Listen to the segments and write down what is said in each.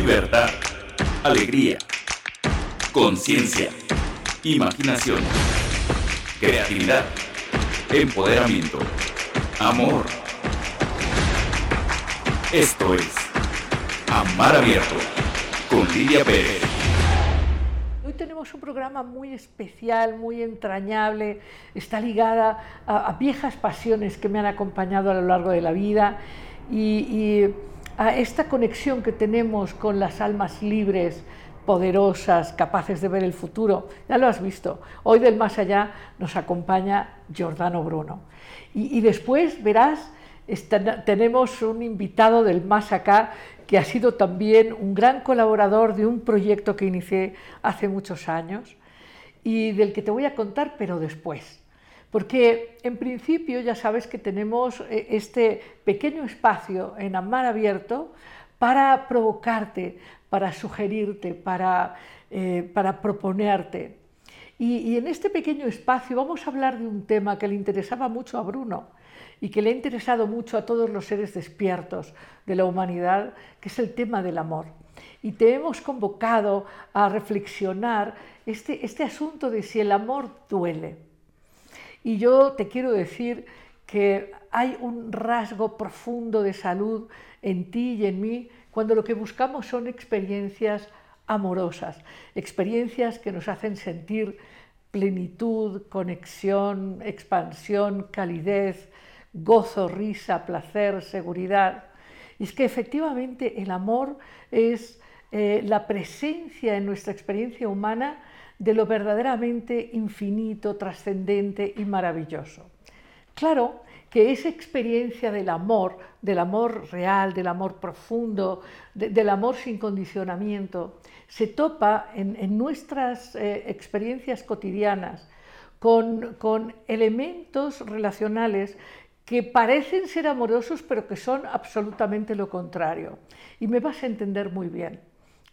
libertad, alegría, conciencia, imaginación, creatividad, empoderamiento, amor. Esto es Amar Abierto con Lidia Pérez. Hoy tenemos un programa muy especial, muy entrañable, está ligada a, viejas pasiones que me han acompañado a lo largo de la vida y, a esta conexión que tenemos con las almas libres, poderosas, capaces de ver el futuro. Ya lo has visto. Hoy del más allá nos acompaña Giordano Bruno. Y, después verás tenemos un invitado del más acá que ha sido también un gran colaborador de un proyecto que inicié hace muchos años y del que te voy a contar, pero después. Porque en principio ya sabes que tenemos eh, este pequeño espacio en Amar Abierto para provocarte, para sugerirte, para, eh, proponerte. Y, y en este pequeño espacio vamos a hablar de un tema que le interesaba mucho a Bruno, y que le ha interesado mucho a todos los seres despiertos de la humanidad, que es el tema del amor. Y te hemos convocado a reflexionar este, este asunto de si el amor duele. Y yo te quiero decir que hay un rasgo profundo de salud en ti y en mí cuando lo que buscamos son experiencias amorosas, experiencias que nos hacen sentir plenitud, conexión, expansión, calidez, gozo, risa, placer, seguridad. Y es que efectivamente el amor es eh, la presencia en nuestra experiencia humana de lo verdaderamente infinito, trascendente y maravilloso. Claro que esa experiencia del amor, del amor real, del amor profundo, del amor sin condicionamiento, se topa en, nuestras eh, experiencias cotidianas con, con elementos relacionales que parecen ser amorosos pero que son absolutamente lo contrario. Y me vas a entender muy bien.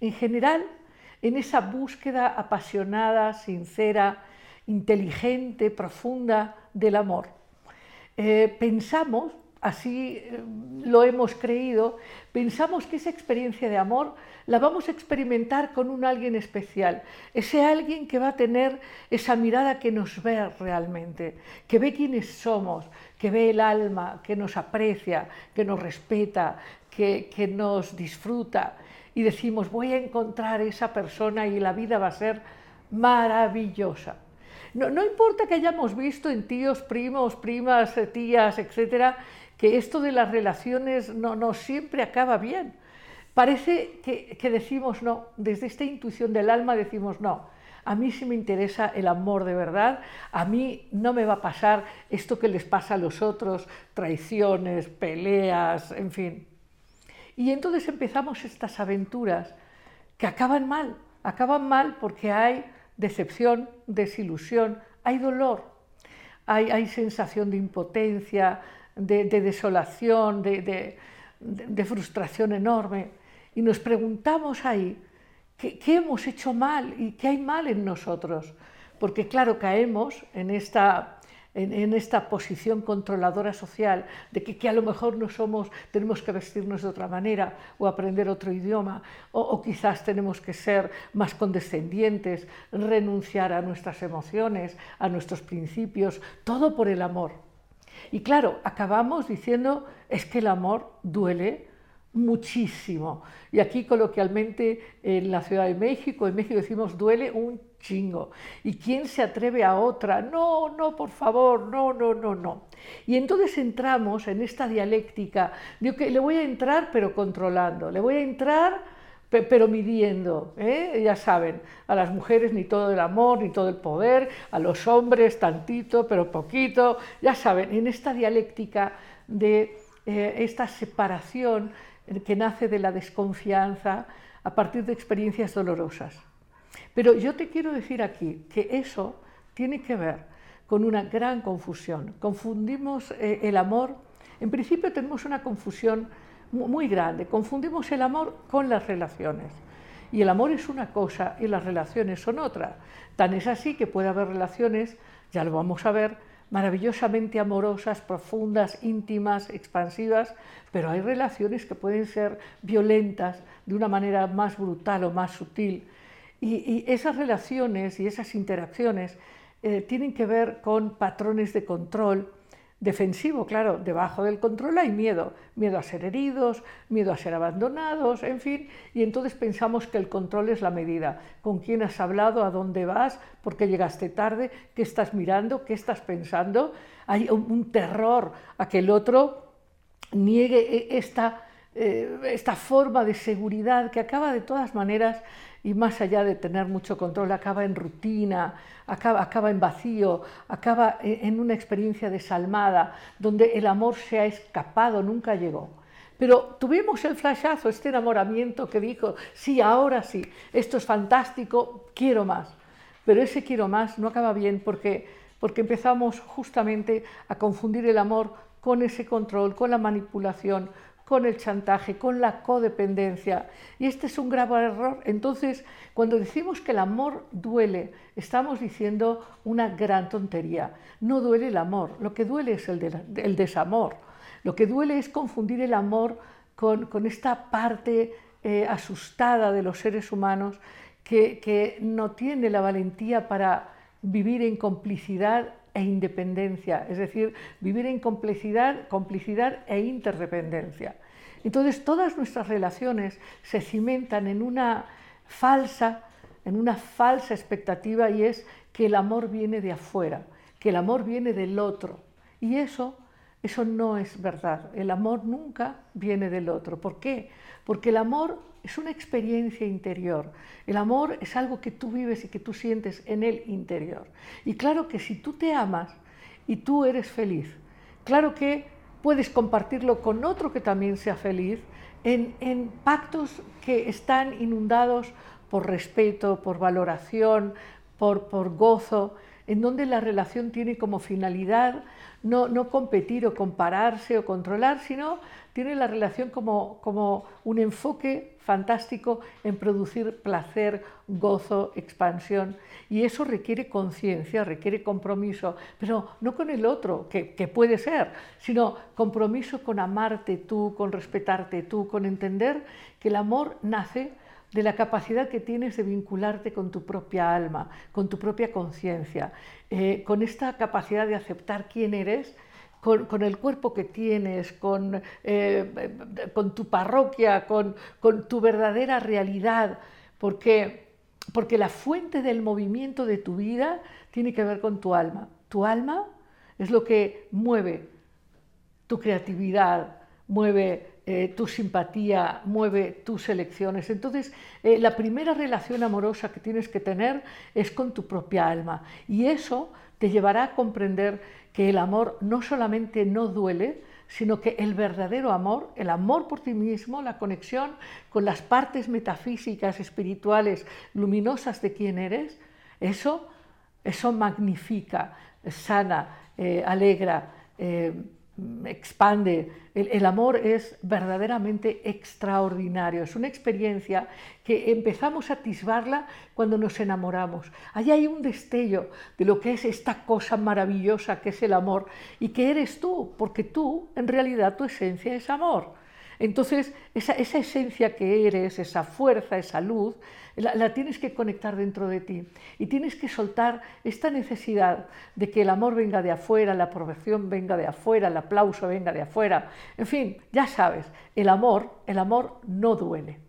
En general, en esa búsqueda apasionada, sincera, inteligente, profunda del amor, eh, pensamos, así eh, lo hemos creído, pensamos que esa experiencia de amor la vamos a experimentar con un alguien especial, ese alguien que va a tener esa mirada que nos ve realmente, que ve quiénes somos, que ve el alma, que nos aprecia, que nos respeta, que, nos disfruta. Y decimos, voy a encontrar esa persona y la vida va a ser maravillosa. No, no, importa que hayamos visto en tíos, primos, primas, tías, etcétera, que esto de las relaciones no, no siempre acaba bien. Parece que, decimos no, desde esta intuición del alma decimos no, a mí sí me interesa el amor de verdad, a mí no me va a pasar esto que les pasa a los otros, traiciones, peleas, en fin. Y entonces empezamos estas aventuras que acaban mal, acaban mal porque hay decepción, desilusión, hay dolor, hay, sensación de impotencia, de, desolación, de frustración enorme y nos preguntamos ahí, ¿qué, hemos hecho mal y qué hay mal en nosotros? Porque claro, caemos en esta, en, esta posición controladora social de que, a lo mejor no somos, tenemos que vestirnos de otra manera o aprender otro idioma o, o quizás tenemos que ser más condescendientes, renunciar a nuestras emociones, a nuestros principios, todo por el amor. Y claro, acabamos diciendo, es que el amor duele, muchísimo. Y aquí coloquialmente en la Ciudad de México, en México decimos duele un chingo. ¿Y quién se atreve a otra? No, no, por favor, no, no, no, no. Y entonces entramos en esta dialéctica de que le voy a entrar pero controlando, le voy a entrar pero midiendo, ¿eh? ya saben, a las mujeres ni todo el amor, ni todo el poder, a los hombres tantito, pero poquito, ya saben, en esta dialéctica de eh, esta separación que nace de la desconfianza a partir de experiencias dolorosas. Pero yo te quiero decir aquí que eso tiene que ver con una gran confusión. Confundimos eh, el amor, en principio tenemos una confusión muy grande, confundimos el amor con las relaciones. Y el amor es una cosa y las relaciones son otra. Tan es así que puede haber relaciones, ya lo vamos a ver, maravillosamente amorosas, profundas, íntimas, expansivas, pero hay relaciones que pueden ser violentas de una manera más brutal o más sutil. Y, esas relaciones y esas interacciones eh, tienen que ver con patrones de control, defensivo, claro, debajo del control hay miedo, miedo a ser heridos, miedo a ser abandonados, en fin, y entonces pensamos que el control es la medida, con quién has hablado, a dónde vas, por qué llegaste tarde, qué estás mirando, qué estás pensando, hay un terror a que el otro niegue e, esta, eh, esta forma de seguridad que acaba de todas maneras y más allá de tener mucho control, acaba en rutina, acaba, acaba en vacío, acaba en una experiencia desalmada, donde el amor se ha escapado, nunca llegó. Pero tuvimos el flashazo, este enamoramiento que dijo, sí, ahora sí, esto es fantástico, quiero más. Pero ese quiero más no acaba bien porque, porque empezamos justamente a confundir el amor con ese control, con la manipulación, con el chantaje, con la codependencia. Y este es un grave error. Entonces, cuando decimos que el amor duele, estamos diciendo una gran tontería. No duele el amor, lo que duele es el, desamor. Lo que duele es confundir el amor con, esta parte eh, asustada de los seres humanos que, que no tiene la valentía para vivir en complicidad e independencia, es decir, vivir en complicidad, complicidad e interdependencia. Entonces todas nuestras relaciones se cimentan en una falsa, en una falsa expectativa y es que el amor viene de afuera, que el amor viene del otro. Y eso, eso no es verdad. El amor nunca viene del otro. ¿Por qué? Porque el amor es una experiencia interior. El amor es algo que tú vives y que tú sientes en el interior. Y claro que si tú te amas y tú eres feliz, claro que puedes compartirlo con otro que también sea feliz en, pactos que están inundados por respeto, por valoración, por, por gozo, en donde la relación tiene como finalidad no, no competir o compararse o controlar, sino tiene la relación como, como un enfoque fantástico en producir placer, gozo, expansión. Y eso requiere conciencia, requiere compromiso, pero no con el otro, que, que, puede ser, sino compromiso con amarte tú, con respetarte tú, con entender que el amor nace de la capacidad que tienes de vincularte con tu propia alma, con tu propia conciencia, eh, con esta capacidad de aceptar quién eres, con, el cuerpo que tienes, con, eh, con tu parroquia, con, con, tu verdadera realidad, porque, porque la fuente del movimiento de tu vida tiene que ver con tu alma. Tu alma es lo que mueve tu creatividad, mueve eh, tu simpatía, mueve tus elecciones. Entonces, eh, la primera relación amorosa que tienes que tener es con tu propia alma. Y eso te llevará a comprender que el amor no solamente no duele, sino que el verdadero amor, el amor por ti mismo, la conexión con las partes metafísicas, espirituales, luminosas de quien eres, eso, eso magnifica, sana, eh, alegra expande. El, amor es verdaderamente extraordinario, es una experiencia que empezamos a atisbarla cuando nos enamoramos. Allí hay un destello de lo que es esta cosa maravillosa que es el amor y que eres tú, porque tú, en realidad, tu esencia es amor. Entonces, esa, esencia que eres, esa fuerza, esa luz, la, tienes que conectar dentro de ti. Y tienes que soltar esta necesidad de que el amor venga de afuera, la aprobación venga de afuera, el aplauso venga de afuera. En fin, ya sabes, el amor, el amor no duele.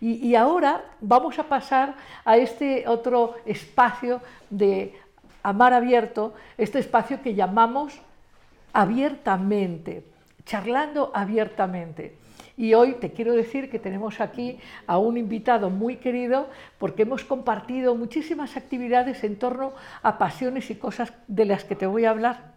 Y, y ahora vamos a pasar a este otro espacio de amar abierto, este espacio que llamamos abiertamente, charlando abiertamente. Y hoy te quiero decir que tenemos aquí a un invitado muy querido porque hemos compartido muchísimas actividades en torno a pasiones y cosas de las que te voy a hablar.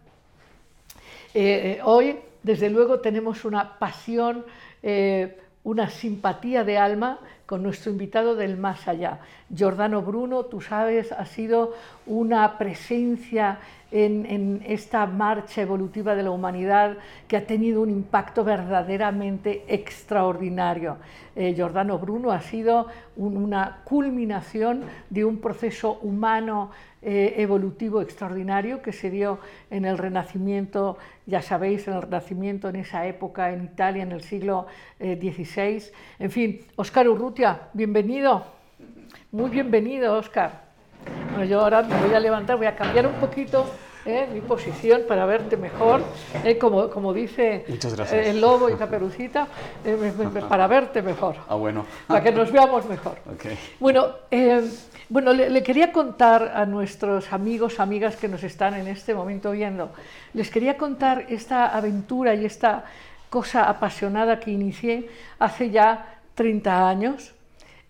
Eh, eh, hoy, desde luego, tenemos una pasión, eh, una simpatía de alma con nuestro invitado del más allá. Giordano Bruno, tú sabes, ha sido una presencia en, esta marcha evolutiva de la humanidad que ha tenido un impacto verdaderamente extraordinario. Eh, Giordano Bruno ha sido una culminación de un proceso humano eh, evolutivo extraordinario que se dio en el Renacimiento, ya sabéis, en el Renacimiento en esa época en Italia, en el siglo XVI. Eh, en fin, Óscar Urrutia, bienvenido. Muy bienvenido, Óscar. Bueno, yo ahora me voy a levantar, voy a cambiar un poquito ¿eh? mi posición para verte mejor, ¿eh? como, como dice eh, el lobo y caperucita, para verte mejor. Ah, bueno. Para que nos veamos mejor. Bueno, bueno le, quería contar a nuestros amigos, amigas que nos están en este momento viendo, les quería contar esta aventura y esta cosa apasionada que inicié hace ya 30 años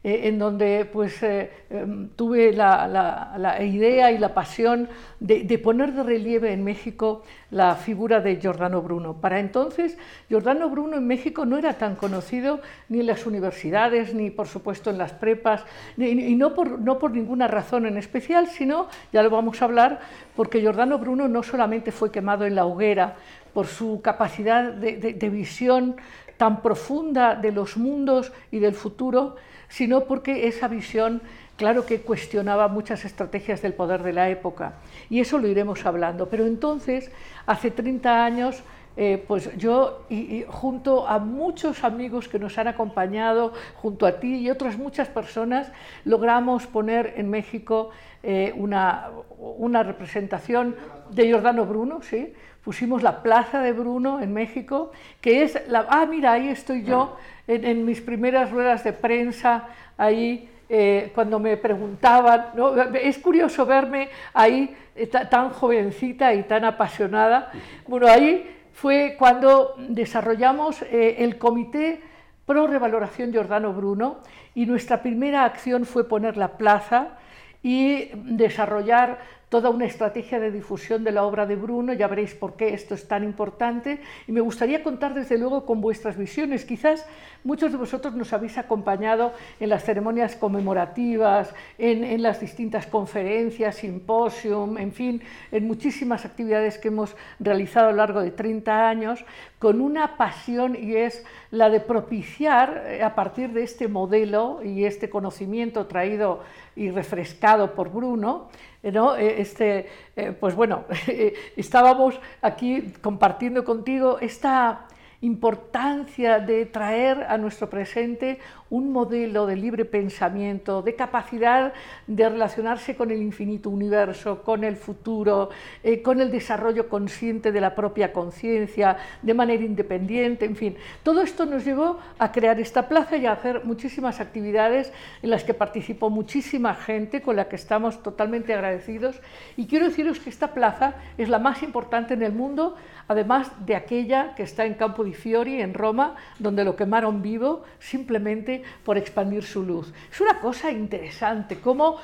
eh, en donde pues, eh, em, tuve la, idea y la pasión de, poner de relieve en México la figura de Giordano Bruno. Para entonces, Giordano Bruno en México no era tan conocido ni en las universidades, ni por supuesto en las prepas, y no por, no por ninguna razón en especial, sino, ya lo vamos a hablar, porque Giordano Bruno no solamente fue quemado en la hoguera por su capacidad de visión tan profunda de los mundos y del futuro, sino porque esa visión, claro que cuestionaba muchas estrategias del poder de la época. Y eso lo iremos hablando. Pero entonces, hace 30 años, eh, pues yo, y, junto a muchos amigos que nos han acompañado, junto a ti y otras muchas personas, logramos poner en México eh, una, una, representación de Giordano Bruno, ¿sí? pusimos la Plaza de Bruno en México, que es la... Ah, mira, ahí estoy yo en, mis primeras ruedas de prensa, ahí eh, cuando me preguntaban, es curioso verme ahí eh, tan jovencita y tan apasionada. Bueno, ahí fue cuando desarrollamos eh, el comité pro revaloración Giordano Bruno y nuestra primera acción fue poner la plaza y desarrollar toda una estrategia de difusión de la obra de Bruno, ya veréis por qué esto es tan importante, y me gustaría contar desde luego con vuestras visiones. Quizás muchos de vosotros nos habéis acompañado en las ceremonias conmemorativas, en, las distintas conferencias, simposium, en fin, en muchísimas actividades que hemos realizado a lo largo de 30 años, con una pasión y es la de propiciar eh, a partir de este modelo y este conocimiento traído y refrescado por Bruno, ¿no? Eh, este, eh, pues bueno, estábamos aquí compartiendo contigo esta importancia de traer a nuestro presente un modelo de libre pensamiento, de capacidad de relacionarse con el infinito universo, con el futuro, eh, con el desarrollo consciente de la propia conciencia, de manera independiente, en fin. Todo esto nos llevó a crear esta plaza y a hacer muchísimas actividades en las que participó muchísima gente con la que estamos totalmente agradecidos. Y quiero deciros que esta plaza es la más importante en el mundo, además de aquella que está en Campo di Fiori, en Roma, donde lo quemaron vivo simplemente por expandir su luz. Es una cosa interesante, cómo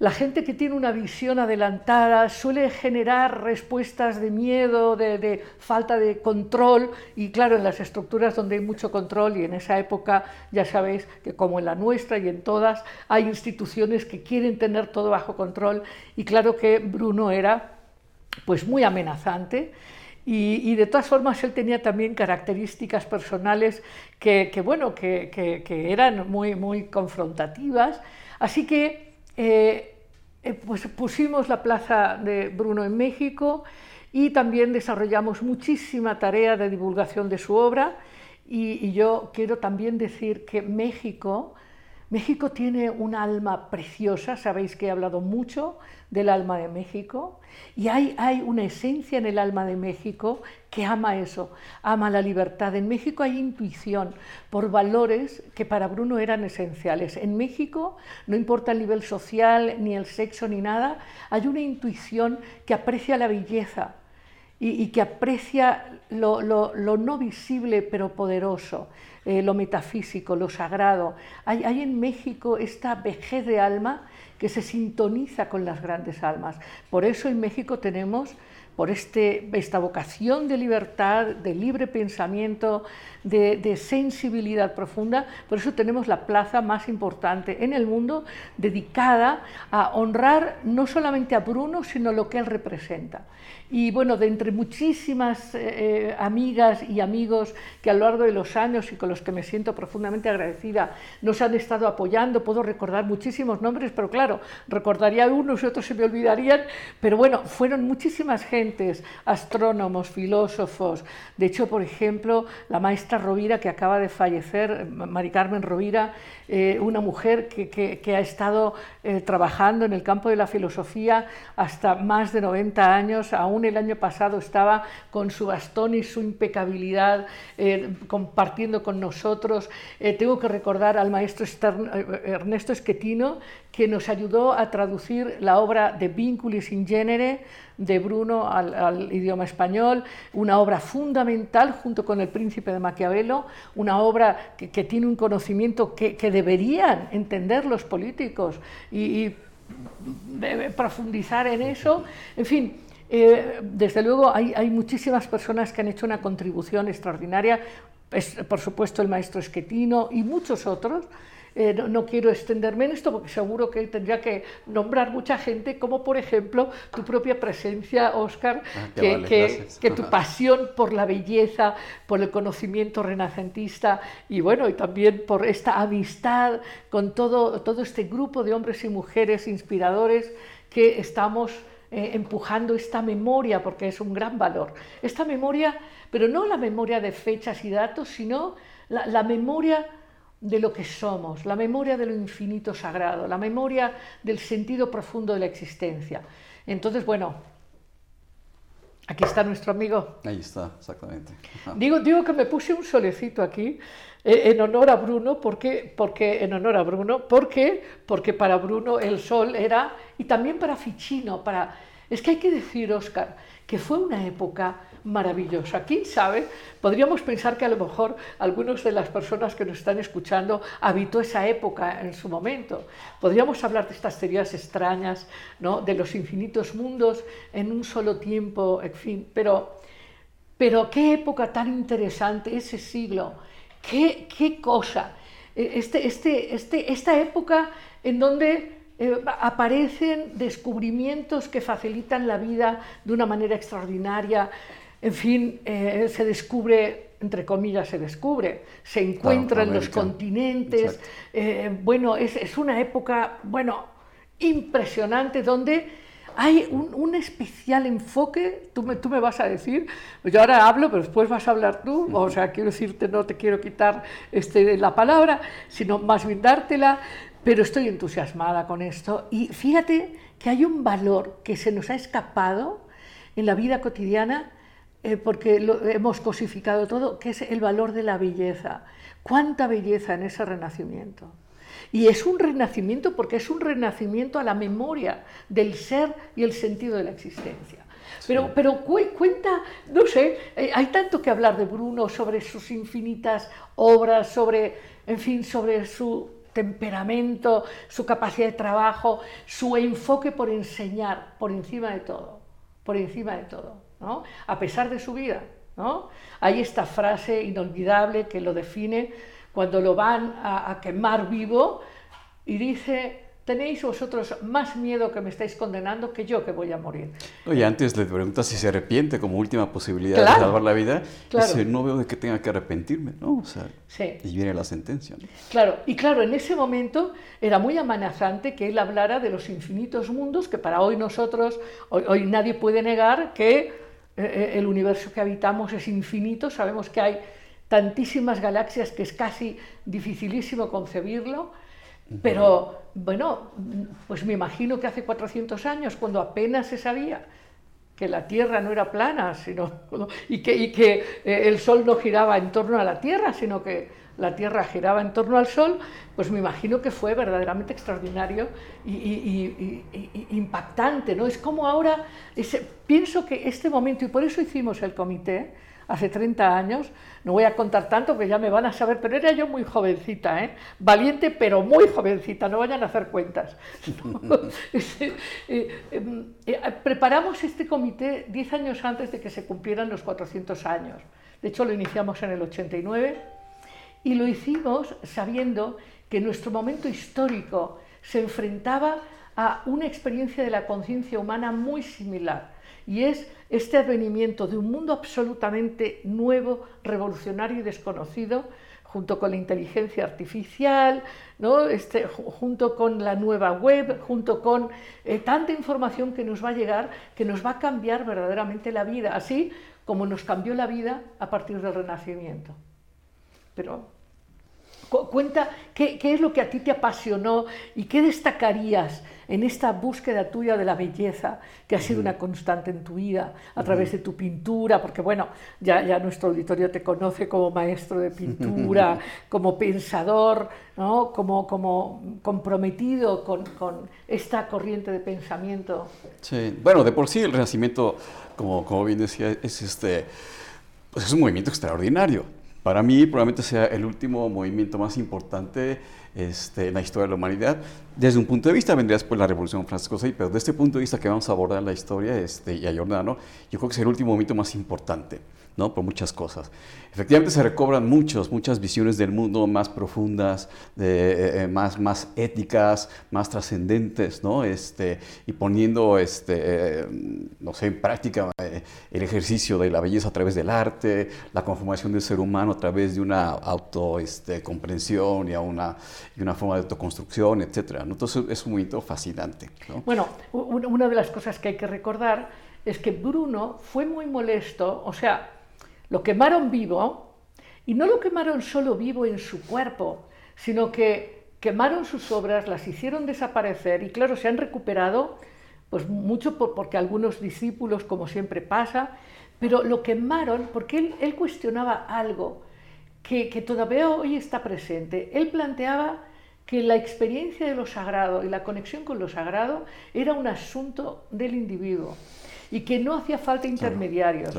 la gente que tiene una visión adelantada suele generar respuestas de miedo, de, falta de control, y claro, en las estructuras donde hay mucho control, y en esa época ya sabéis que como en la nuestra y en todas, hay instituciones que quieren tener todo bajo control, y claro que Bruno era pues muy amenazante y, de todas formas él tenía también características personales que, bueno, que, eran muy, muy confrontativas. Así que eh, eh, pues pusimos la plaza de Bruno en México y también desarrollamos muchísima tarea de divulgación de su obra. y yo quiero también decir que México México tiene un alma preciosa, sabéis que he hablado mucho del alma de México, y hay, hay, una esencia en el alma de México que ama eso, ama la libertad. En México hay intuición por valores que para Bruno eran esenciales. En México, no importa el nivel social, ni el sexo, ni nada, hay una intuición que aprecia la belleza, y, que aprecia lo, no visible pero poderoso, eh, lo metafísico, lo sagrado. Hay, hay, en México esta vejez de alma que se sintoniza con las grandes almas. Por eso en México tenemos por este, esta vocación de libertad, de libre pensamiento, de, sensibilidad profunda. Por eso tenemos la plaza más importante en el mundo dedicada a honrar no solamente a Bruno, sino lo que él representa. Y bueno, de entre muchísimas eh, eh, amigas y amigos que a lo largo de los años y con los que me siento profundamente agradecida nos han estado apoyando, puedo recordar muchísimos nombres, pero claro, recordaría unos y otros se me olvidarían, pero bueno, fueron muchísimas astrónomos, filósofos. De hecho, por ejemplo, la maestra Rovira, que acaba de fallecer, Mari Carmen Rovira, eh, una mujer que ha estado eh, trabajando en el campo de la filosofía hasta más de 90 años, aún el año pasado estaba con su bastón y su impecabilidad eh, compartiendo con nosotros. tengo que recordar al maestro Ernesto Esquetino, que nos ayudó a traducir la obra de Vinculis in Genere de Bruno al, idioma español, una obra fundamental junto con El Príncipe de Maquiavelo, una obra que, tiene un conocimiento que, deberían entender los políticos y, profundizar en eso. En fin, eh, desde luego hay, muchísimas personas que han hecho una contribución extraordinaria, por supuesto el maestro Esquetino y muchos otros. Eh, no, quiero extenderme en esto porque seguro que tendría que nombrar mucha gente, como por ejemplo tu propia presencia, Oscar, ah, que, que, tu pasión por la belleza, por el conocimiento renacentista y bueno, y también por esta amistad con todo, todo este grupo de hombres y mujeres inspiradores que estamos eh, empujando esta memoria, porque es un gran valor. Esta memoria, pero no la memoria de fechas y datos, sino la, la memoria de lo que somos, la memoria de lo infinito sagrado, la memoria del sentido profundo de la existencia. Entonces, bueno, aquí está nuestro amigo. Ahí está, exactamente. Digo, digo que me puse un solecito aquí eh, en honor a Bruno, porque, porque en honor a Bruno, porque, porque para Bruno el sol era, y también para Ficino, para... Es que hay que decir, Oscar, que fue una época maravillosa. ¿Quién sabe? Podríamos pensar que a lo mejor algunas de las personas que nos están escuchando habitó esa época en su momento. Podríamos hablar de estas teorías extrañas, ¿no? de los infinitos mundos en un solo tiempo, en fin, pero, pero qué época tan interesante ese siglo, qué, qué cosa. E, este, este, este, esta época en donde eh, aparecen descubrimientos que facilitan la vida de una manera extraordinaria, en fin, eh, se descubre, entre comillas, se descubre, se encuentran los continentes. Eh, bueno, es, una época, bueno, impresionante donde hay un, especial enfoque, tú me, tú me, vas a decir, yo ahora hablo, pero después vas a hablar tú, o sea, quiero decirte, no te quiero quitar este, la palabra, sino más bien dártela, pero estoy entusiasmada con esto y fíjate que hay un valor que se nos ha escapado en la vida cotidiana eh, porque lo, hemos cosificado todo, que es el valor de la belleza. ¿Cuánta belleza en ese renacimiento? Y es un renacimiento porque es un renacimiento a la memoria del ser y el sentido de la existencia. Pero, pero cuenta, no sé, eh, hay tanto que hablar de Bruno sobre sus infinitas obras, sobre, en fin, sobre su temperamento, su capacidad de trabajo, su enfoque por enseñar, por encima de todo, por encima de todo a pesar de su vida. ¿no? Hay esta frase inolvidable que lo define cuando lo van a, quemar vivo y dice, tenéis vosotros más miedo que me estáis condenando que yo que voy a morir. Oye, antes le preguntas si se arrepiente como última posibilidad de salvar la vida. Claro. Dice, no veo de que tenga que arrepentirme, ¿no? O sea, y viene la sentencia. Claro, y claro, en ese momento era muy amenazante que él hablara de los infinitos mundos, que para hoy nosotros, hoy nadie puede negar que eh, eh, el universo que habitamos es infinito, sabemos que hay tantísimas galaxias que es casi dificilísimo concebirlo, pero bueno, pues me imagino que hace 400 años, cuando apenas se sabía que la Tierra no era plana, sino, y que, eh, el Sol no giraba en torno a la Tierra, sino que la Tierra giraba en torno al Sol, pues me imagino que fue verdaderamente extraordinario y, impactante, ¿no? Es como ahora, pienso que este momento, y por eso hicimos el comité, hace 30 años, no voy a contar tanto que ya me van a saber, pero era yo muy jovencita, ¿eh? valiente pero muy jovencita, no vayan a hacer cuentas. Eh, em, eh, preparamos este comité 10 años antes de que se cumplieran los 400 años. De hecho, lo iniciamos en el 89 y lo hicimos sabiendo que nuestro momento histórico se enfrentaba a una experiencia de la conciencia humana muy similar y es este advenimiento de un mundo absolutamente nuevo, revolucionario y desconocido, junto con la inteligencia artificial, ¿no? este, junto con la nueva web, junto con eh, tanta información que nos va a llegar, que nos va a cambiar verdaderamente la vida, así como nos cambió la vida a partir del Renacimiento. Pero cuenta qué, qué es lo que a ti te apasionó y qué destacarías en esta búsqueda tuya de la belleza, que ha sido una constante en tu vida, a través de tu pintura, porque bueno, ya, ya nuestro auditorio te conoce como maestro de pintura, como pensador, ¿no? como, como comprometido con, con, esta corriente de pensamiento. Sí, bueno, de por sí el Renacimiento, como, como bien decía, es, este, pues es un movimiento extraordinario. Para mí probablemente sea el último movimiento más importante este, en la historia de la humanidad. Desde un punto de vista vendría después la Revolución Francesa, pero desde este punto de vista que vamos a abordar la historia este, y a Giordano, yo creo que es el último momento más importante. ¿No? por muchas cosas. Efectivamente se recobran muchos, muchas visiones del mundo más profundas, eh, eh, más, más éticas, más trascendentes, ¿no? este, y poniendo este, eh, no sé, en práctica el ejercicio de la belleza a través del arte, la conformación del ser humano a través de una autocomprensión este, y, una, y una forma de autoconstrucción, etc. Entonces es un momento fascinante. Bueno, una de las cosas que hay que recordar es que Bruno fue muy molesto, o sea, lo quemaron vivo y no lo quemaron solo vivo en su cuerpo, sino que quemaron sus obras, las hicieron desaparecer y claro, se han recuperado, pues mucho porque algunos discípulos, como siempre pasa, pero lo quemaron porque él, cuestionaba algo que, que todavía hoy está presente. Él planteaba que la experiencia de lo sagrado y la conexión con lo sagrado era un asunto del individuo y que no hacía falta intermediarios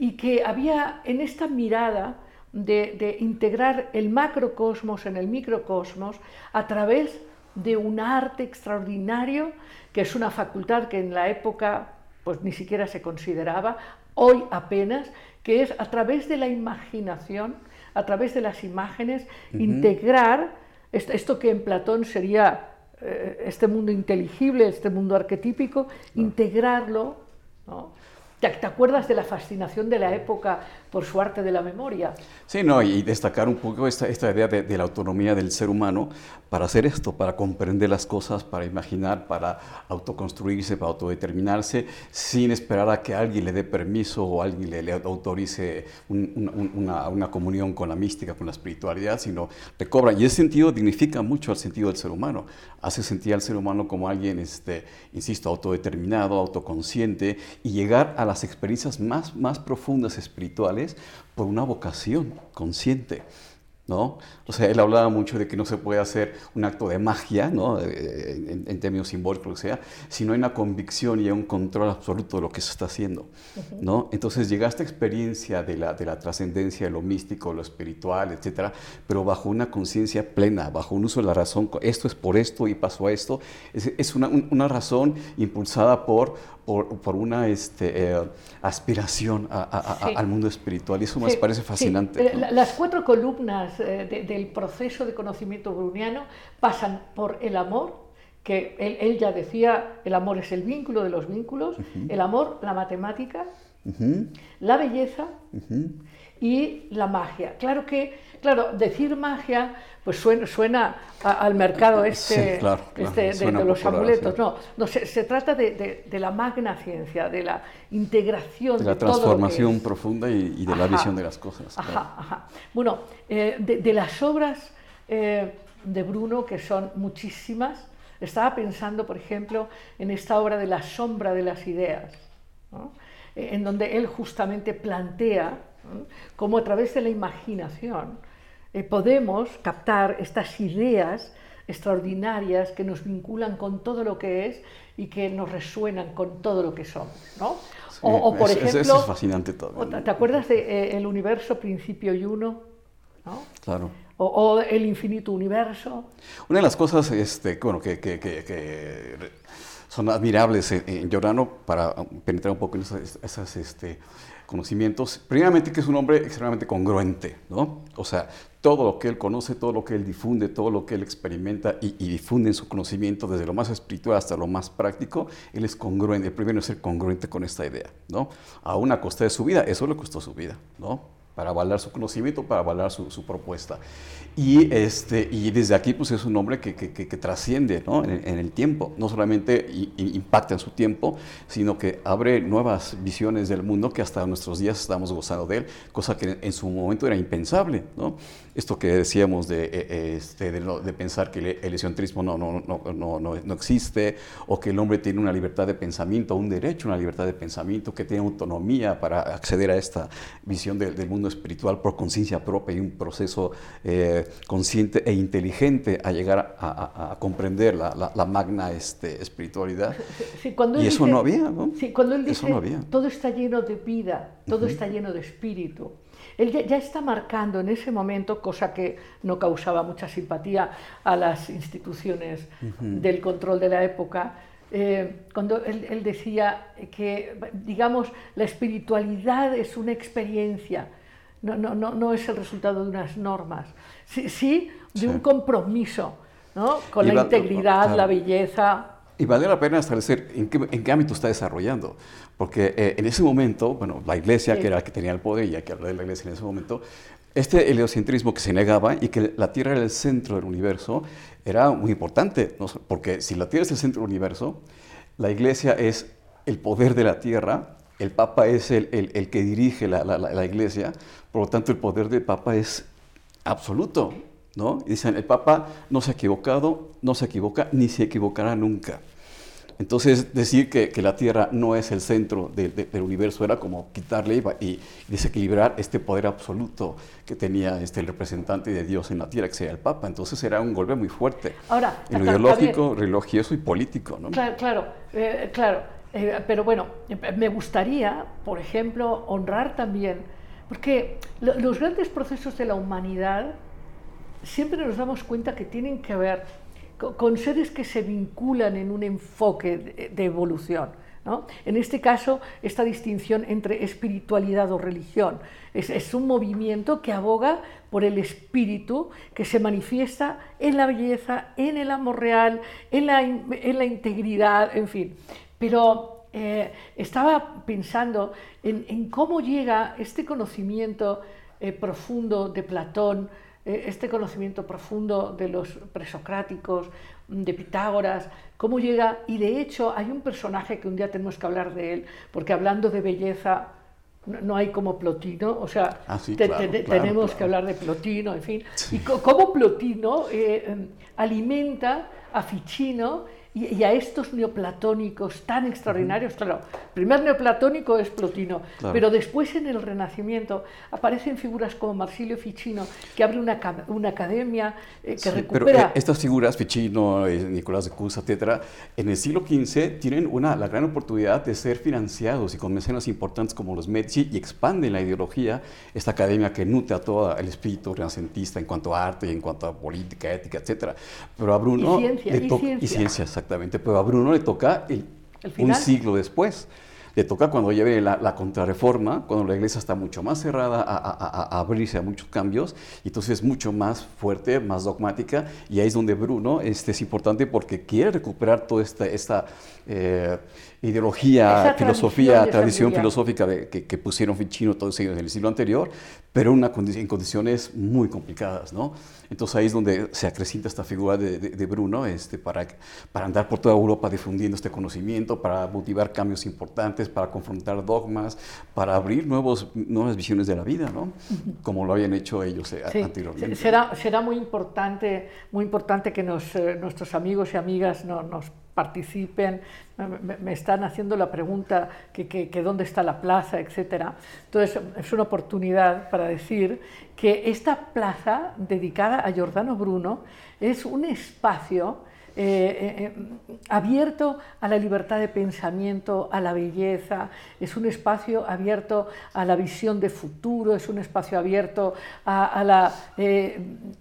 y que había en esta mirada de, integrar el macrocosmos en el microcosmos a través de un arte extraordinario, que es una facultad que en la época pues ni siquiera se consideraba, hoy apenas, que es a través de la imaginación, a través de las imágenes, integrar esto, que en Platón sería eh, este mundo inteligible, este mundo arquetípico, integrarlo ¿no? ¿Te acuerdas de la fascinación de la época por su arte de la memoria? Sí, no, y destacar un poco esta, esta idea de, la autonomía del ser humano para hacer esto, para comprender las cosas, para imaginar, para autoconstruirse, para autodeterminarse, sin esperar a que alguien le dé permiso o alguien le, autorice una, una, comunión con la mística, con la espiritualidad, sino recobra. Y ese sentido dignifica mucho al sentido del ser humano, hace sentir al ser humano como alguien, este, insisto, autodeterminado, autoconsciente, y llegar a las experiencias más, más profundas espirituales por una vocación consciente. ¿no? O sea, él hablaba mucho de que no se puede hacer un acto de magia, ¿no? Eh, en, términos simbólicos, lo que sea, sino hay una convicción y un control absoluto de lo que se está haciendo, ¿no? Entonces llega esta experiencia de la, de la trascendencia, de lo místico, lo espiritual, etcétera, pero bajo una conciencia plena, bajo un uso de la razón, esto es por esto y pasó a esto, es, es una, una razón impulsada por, por, una este, eh, aspiración al mundo espiritual. Y eso me parece fascinante. Eh, las cuatro columnas eh, del proceso de conocimiento bruniano pasan por el amor, que él, ya decía, el amor es el vínculo de los vínculos, el amor, la matemática, la belleza y la magia. Claro que, claro, decir magia pues suena, al mercado este, este de, los amuletos. No, no se, trata de, la magna ciencia, de la integración. De la transformación profunda y, de la visión de las cosas. Ajá, ajá. Bueno, eh, de, las obras eh, de Bruno, que son muchísimas, estaba pensando, por ejemplo, en esta obra de la sombra de las ideas, eh, en donde él justamente plantea cómo a través de la imaginación, eh, podemos captar estas ideas extraordinarias que nos vinculan con todo lo que es y que nos resuenan con todo lo que somos, ¿no? o, por ejemplo, eso es fascinante todo. ¿Te acuerdas de eh, el universo principio y uno? ¿no? Claro. O, el infinito universo. Una de las cosas este, bueno, que, que, que, son admirables en, en Giordano para penetrar un poco en esas, esas este, conocimientos, primeramente que es un hombre extremadamente congruente, ¿no? O sea, todo lo que él conoce, todo lo que él difunde, todo lo que él experimenta y, difunde en su conocimiento, desde lo más espiritual hasta lo más práctico, él es congruente. El primero es ser congruente con esta idea, ¿no? A una costa de su vida, eso le costó su vida, ¿no? Para avalar su conocimiento, para avalar su, propuesta. Y, este, y desde aquí pues es un hombre que, que, que, trasciende ¿no? en, el tiempo, no solamente impacta en su tiempo, sino que abre nuevas visiones del mundo que hasta nuestros días estamos gozando de él, cosa que en su momento era impensable. ¿no? Esto que decíamos de, eh, eh, este, de, pensar que el eleccionismo no, no, no, no, no existe, o que el hombre tiene una libertad de pensamiento, un derecho a una libertad de pensamiento, que tiene autonomía para acceder a esta visión del mundo espiritual por conciencia propia y un proceso... Eh, consciente e inteligente a llegar a, comprender la, magna este, espiritualidad. y eso no había, ¿no? Sí, cuando él dice, todo está lleno de vida, todo está lleno de espíritu. Él ya, está marcando en ese momento, cosa que no causaba mucha simpatía a las instituciones del control de la época, eh, cuando él, él, decía que, digamos, la espiritualidad es una experiencia, no, no, no, no es el resultado de unas normas, sí, sí de un compromiso ¿no? con la integridad, la belleza. Y vale la pena establecer en qué, en qué ámbito está desarrollando, porque eh, en ese momento, bueno, la iglesia, que era la que tenía el poder, y hay que hablar de la iglesia en ese momento, este heliocentrismo que se negaba y que la Tierra era el centro del universo era muy importante, porque si la Tierra es el centro del universo, la iglesia es el poder de la Tierra, el Papa es el, el, el que dirige la, la, la, iglesia, por lo tanto el poder del Papa es absoluto, ¿no? dicen, el Papa no se ha equivocado, no se equivoca, ni se equivocará nunca. Entonces, decir que, que la Tierra no es el centro del universo era como quitarle y, desequilibrar este poder absoluto que tenía este, el representante de Dios en la Tierra, que sería el Papa. Entonces, era un golpe muy fuerte. Ahora, en lo ideológico, religioso y político. ¿no? Claro, claro. Eh, claro. Eh, pero bueno, me gustaría, por ejemplo, honrar también porque los grandes procesos de la humanidad siempre nos damos cuenta que tienen que ver con, seres que se vinculan en un enfoque de, evolución. En este caso, esta distinción entre espiritualidad o religión es, un movimiento que aboga por el espíritu que se manifiesta en la belleza, en el amor real, en la, en la integridad, en fin. Pero eh, estaba pensando en, cómo llega este conocimiento eh, profundo de Platón, este conocimiento profundo de los presocráticos, de Pitágoras, cómo llega, y de hecho hay un personaje que un día tenemos que hablar de él, porque hablando de belleza no, hay como Plotino, o sea, ah, tenemos que hablar de Plotino, en fin, y cómo Plotino alimenta a Ficino y, a estos neoplatónicos tan extraordinarios, claro, el primer neoplatónico es Plotino, pero después en el Renacimiento aparecen figuras como Marsilio Ficino, que abre una, una academia eh, que recupera... Pero eh, estas figuras, Ficino, eh, Nicolás de Cusa, etcétera, en el siglo XV tienen una, la gran oportunidad de ser financiados y con mecenas importantes como los Medici y expanden la ideología, esta academia que nutre a todo el espíritu renacentista en cuanto a arte y en cuanto a política, ética, etcétera. Pero a Bruno... Y ciencia, y ciencia. Y ciencia exactamente, pero a Bruno le toca un siglo después. Le toca cuando lleve la, la, contrarreforma, cuando la iglesia está mucho más cerrada a, abrirse a muchos cambios, y entonces es mucho más fuerte, más dogmática, y ahí es donde Bruno este, es importante porque quiere recuperar toda esta, esta eh, ideología, filosofía, tradición, filosófica que, pusieron Ficino todos ellos en el siglo anterior, pero una en condiciones muy complicadas, ¿no? Entonces ahí es donde se acrecienta esta figura de, Bruno este, para, para andar por toda Europa difundiendo este conocimiento, para motivar cambios importantes, para confrontar dogmas, para abrir nuevos, nuevas visiones de la vida, ¿no? Como lo habían hecho ellos eh, anteriormente. Será, será muy importante, muy importante que nos, eh, nuestros amigos y amigas nos participen, me, están haciendo la pregunta que, que, dónde está la plaza, etc. Entonces es una oportunidad para decir que esta plaza dedicada a Giordano Bruno es un espacio eh, eh, eh, abierto a la libertad de pensamiento, a la belleza, es un espacio abierto a la visión de futuro, es un espacio abierto a, la,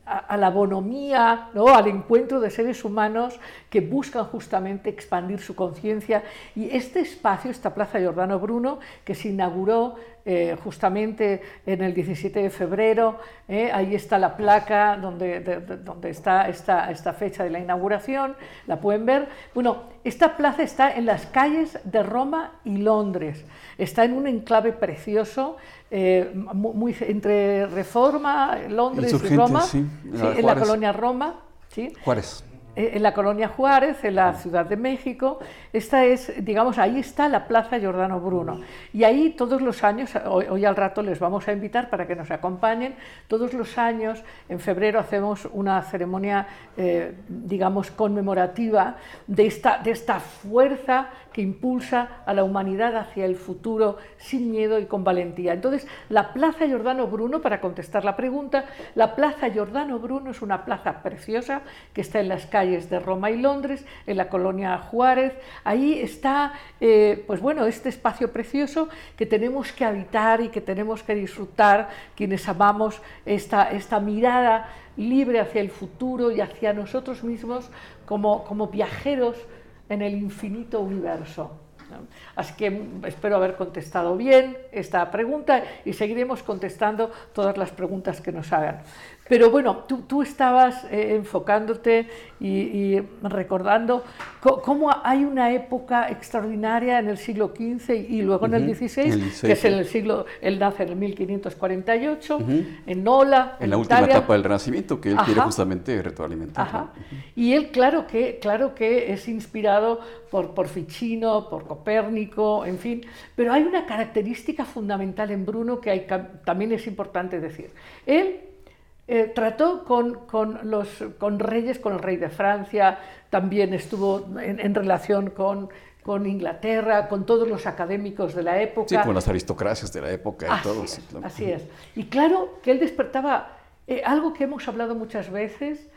a, la, bonomía, ¿no? al encuentro de seres humanos que buscan justamente expandir su conciencia. Y este espacio, esta Plaza Giordano Bruno, que se inauguró eh, justamente en el 17 de febrero, eh, ahí está la placa donde, donde está esta, esta, fecha de la inauguración, la pueden ver. Bueno, esta plaza está en las calles de Roma y Londres, está en un enclave precioso. Eh, muy, entre Reforma, Londres y Roma, en la colonia Roma. ¿sí? Juárez. Eh, en la colonia Juárez, en la Ciudad de México. Esta es, digamos, ahí está la Plaza Giordano Bruno. Y ahí todos los años, hoy, al rato les vamos a invitar para que nos acompañen, todos los años, en febrero hacemos una ceremonia, eh, digamos, conmemorativa de esta, de esta fuerza impulsa a la humanidad hacia el futuro sin miedo y con valentía. Entonces, la Plaza Giordano Bruno, para contestar la pregunta, la Plaza Giordano Bruno es una plaza preciosa que está en las calles de Roma y Londres, en la colonia Juárez. Ahí está, eh, pues bueno, este espacio precioso que tenemos que habitar y que tenemos que disfrutar quienes amamos esta, esta mirada libre hacia el futuro y hacia nosotros mismos como, como viajeros en el infinito universo. Así que espero haber contestado bien esta pregunta y seguiremos contestando todas las preguntas que nos hagan. Pero bueno, tú, estabas eh, enfocándote y, recordando cómo hay una época extraordinaria en el siglo XV y luego en el XVI, que es en el siglo, él nace en el 1548, en Nola. En, la última etapa del Renacimiento, que él quiere justamente retroalimentar. Y él, claro que, claro que es inspirado por, por Ficino, por Copérnico, en fin, pero hay una característica fundamental en Bruno que hay, también es importante decir. Él eh, trató con, con, los, con reyes, con el rey de Francia, también estuvo en, relación con, con, Inglaterra, con todos los académicos de la época. Sí, con las aristocracias de la época y todo. Es, Así es. Y claro que él despertaba eh, algo que hemos hablado muchas veces,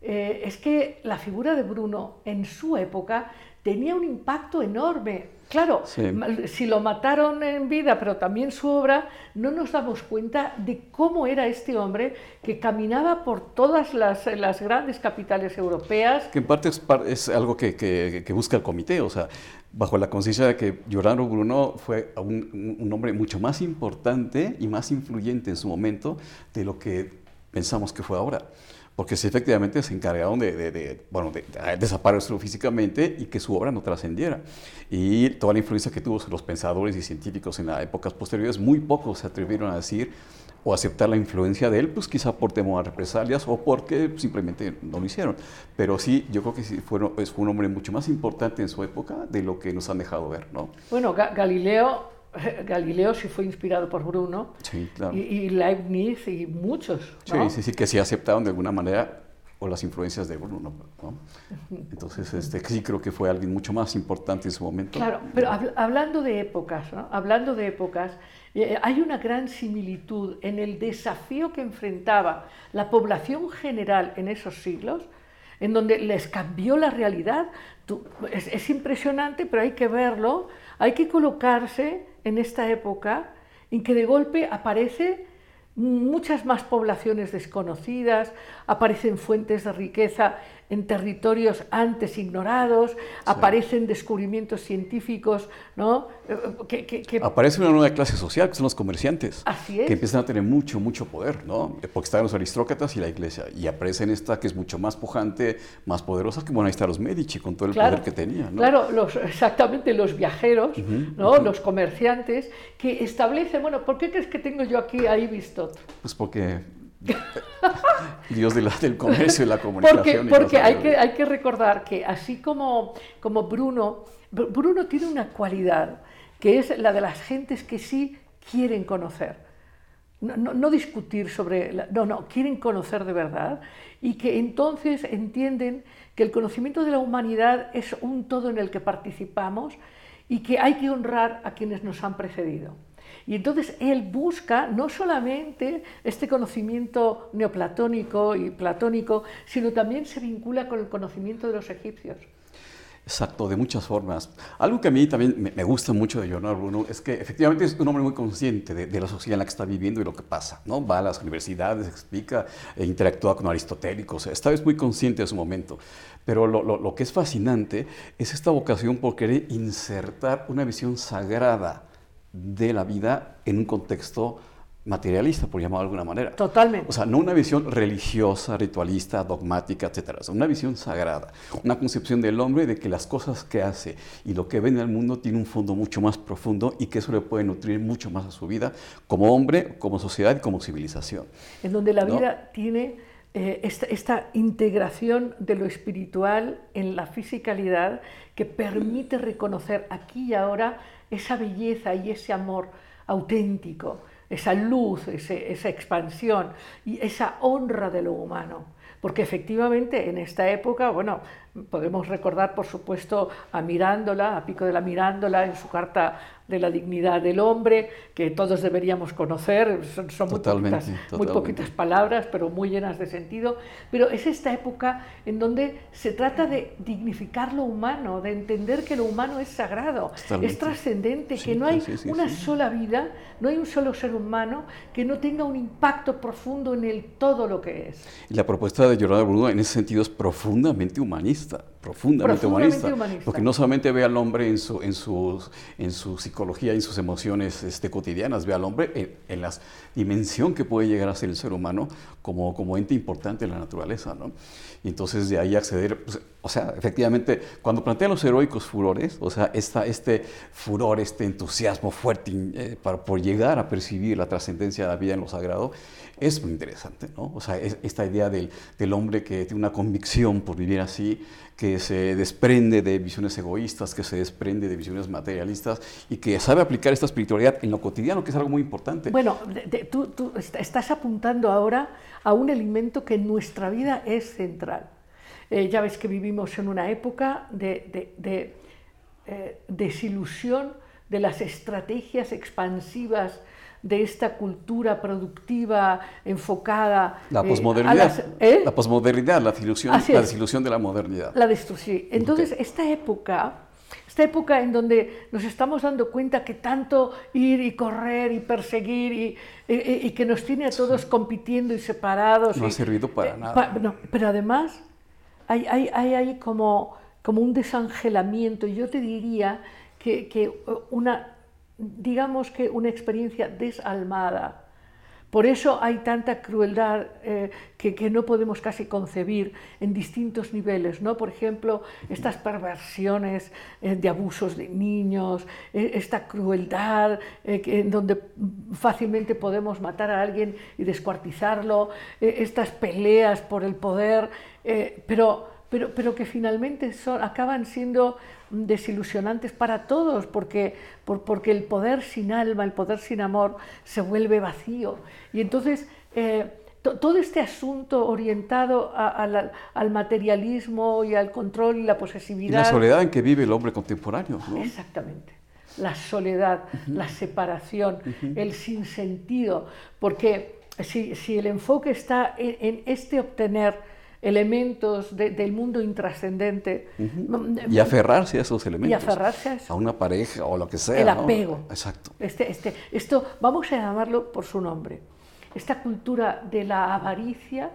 eh, es que la figura de Bruno en su época tenía un impacto enorme. Claro, si lo mataron en vida, pero también su obra, no nos damos cuenta de cómo era este hombre que caminaba por todas las, las grandes capitales europeas. Que en parte es, algo que, que, busca el comité, o sea, bajo la conciencia de que Giordano Bruno fue un, un hombre mucho más importante y más influyente en su momento de lo que pensamos que fue ahora porque si efectivamente se encargaron de, bueno, de, desaparecer físicamente y que su obra no trascendiera. Y toda la influencia que tuvo los pensadores y científicos en las épocas posteriores, muy pocos se atrevieron a decir o aceptar la influencia de él, pues quizá por temor a represalias o porque simplemente no lo hicieron. Pero sí, yo creo que sí fue, fue un hombre mucho más importante en su época de lo que nos han dejado ver, ¿no? Bueno, Galileo Galileo sí fue inspirado por Bruno y, Leibniz y muchos. Sí, sí, sí, que sí aceptaron de alguna manera o las influencias de Bruno. Entonces, este, sí creo que fue alguien mucho más importante en su momento. Claro, pero hablando de épocas, hablando de épocas, eh, hay una gran similitud en el desafío que enfrentaba la población general en esos siglos, en donde les cambió la realidad. es, es impresionante, pero hay que verlo, hay que colocarse en esta época en que de golpe aparece muchas más poblaciones desconocidas, aparecen fuentes de riqueza en territorios antes ignorados, aparecen descubrimientos científicos, ¿no? Que, Aparece una nueva clase social, que son los comerciantes, Así es. que empiezan a tener mucho, mucho poder, ¿no? Porque están los aristócratas y la iglesia, y aparecen esta que es mucho más pujante, más poderosa, que bueno, ahí están los Medici, con todo el poder que tenían, Claro, los, exactamente, los viajeros, ¿no? Los comerciantes, que establecen, bueno, ¿por qué crees que tengo yo aquí a Ibistot? Pues porque Dios de la, del comercio y la comunicación. Porque, porque hay, que, hay que recordar que así como, como Bruno, Bruno tiene una cualidad que es la de las gentes que sí quieren conocer. no, discutir sobre, no, no, quieren conocer de verdad y que entonces entienden que el conocimiento de la humanidad es un todo en el que participamos y que hay que honrar a quienes nos han precedido. Y entonces él busca no solamente este conocimiento neoplatónico y platónico, sino también se vincula con el conocimiento de los egipcios. Exacto, de muchas formas. Algo que a mí también me, gusta mucho de Leonardo Bruno es que efectivamente es un hombre muy consciente de, la sociedad en la que está viviendo y lo que pasa. ¿no? Va a las universidades, explica e interactúa con aristotélicos. Esta vez muy consciente de su momento. Pero lo, lo que es fascinante es esta vocación por querer insertar una visión sagrada de la vida en un contexto materialista, por llamarlo de alguna manera. Totalmente. O sea, no una visión religiosa, ritualista, dogmática, etcétera, una visión sagrada, una concepción del hombre de que las cosas que hace y lo que ve en el mundo tiene un fondo mucho más profundo y que eso le puede nutrir mucho más a su vida como hombre, como sociedad y como civilización. En donde la vida tiene eh, esta, integración de lo espiritual en la fisicalidad que permite reconocer aquí y ahora esa belleza y ese amor auténtico esa luz, esa expansión y esa honra de lo humano. Porque efectivamente en esta época, bueno, podemos recordar por supuesto a Mirándola, a Pico de la Mirándola en su carta de la dignidad del hombre, que todos deberíamos conocer, son, muy, poquitas, palabras, pero muy llenas de sentido, pero es esta época en donde se trata de dignificar lo humano, de entender que lo humano es sagrado, es trascendente, que no hay una sola vida, no hay un solo ser humano que no tenga un impacto profundo en el todo lo que es. Y la propuesta de Giordano Bruno en ese sentido es profundamente humanista profundamente, humanista, porque no solamente ve al hombre en su, en su, en su psicología y en sus emociones este, cotidianas, ve al hombre en, la dimensión que puede llegar a ser el ser humano como, como ente importante en la naturaleza. ¿no? Y entonces de ahí acceder, pues, o sea, efectivamente, cuando plantea los heroicos furores, o sea, esta, este furor, este entusiasmo fuerte eh, para, por llegar a percibir la trascendencia de la vida en lo sagrado, es muy interesante, ¿no? O sea, esta idea del, hombre que tiene una convicción por vivir así, que se desprende de visiones egoístas, que se desprende de visiones materialistas y que sabe aplicar esta espiritualidad en lo cotidiano, que es algo muy importante. Bueno, tú, tú, estás apuntando ahora a un elemento que en nuestra vida es central. Eh, ya ves que vivimos en una época de eh, desilusión de las estrategias expansivas de esta cultura productiva enfocada... La eh, posmodernidad, ¿eh? la posmodernidad, la desilusión, la desilusión de la modernidad. La destrucción. Entonces, esta época, esta época en donde nos estamos dando cuenta que tanto ir y correr y perseguir y, y, que nos tiene a todos compitiendo y separados... No ha servido para eh, nada. pero además hay, hay, hay, hay como, como un desangelamiento. Yo te diría que, que una digamos que una experiencia desalmada. Por eso hay tanta crueldad eh, que, no podemos casi concebir en distintos niveles, ¿no? Por ejemplo, estas perversiones eh, de abusos de niños, eh, esta crueldad en donde fácilmente podemos matar a alguien y descuartizarlo, estas peleas por el poder, pero, pero, pero que finalmente son, acaban siendo desilusionantes para todos, porque, porque el poder sin alma, el poder sin amor, se vuelve vacío. Y entonces, eh, todo este asunto orientado al materialismo y al control y la posesividad. Y la soledad en que vive el hombre contemporáneo. Exactamente. La soledad, la separación, el sinsentido. Porque si, si, el enfoque está en este obtener elementos del mundo intrascendente. Y aferrarse a esos elementos. Y aferrarse a, eso. a una pareja o lo que sea. El apego. Exacto. Este, este, esto, vamos a llamarlo por su nombre. Esta cultura de la avaricia,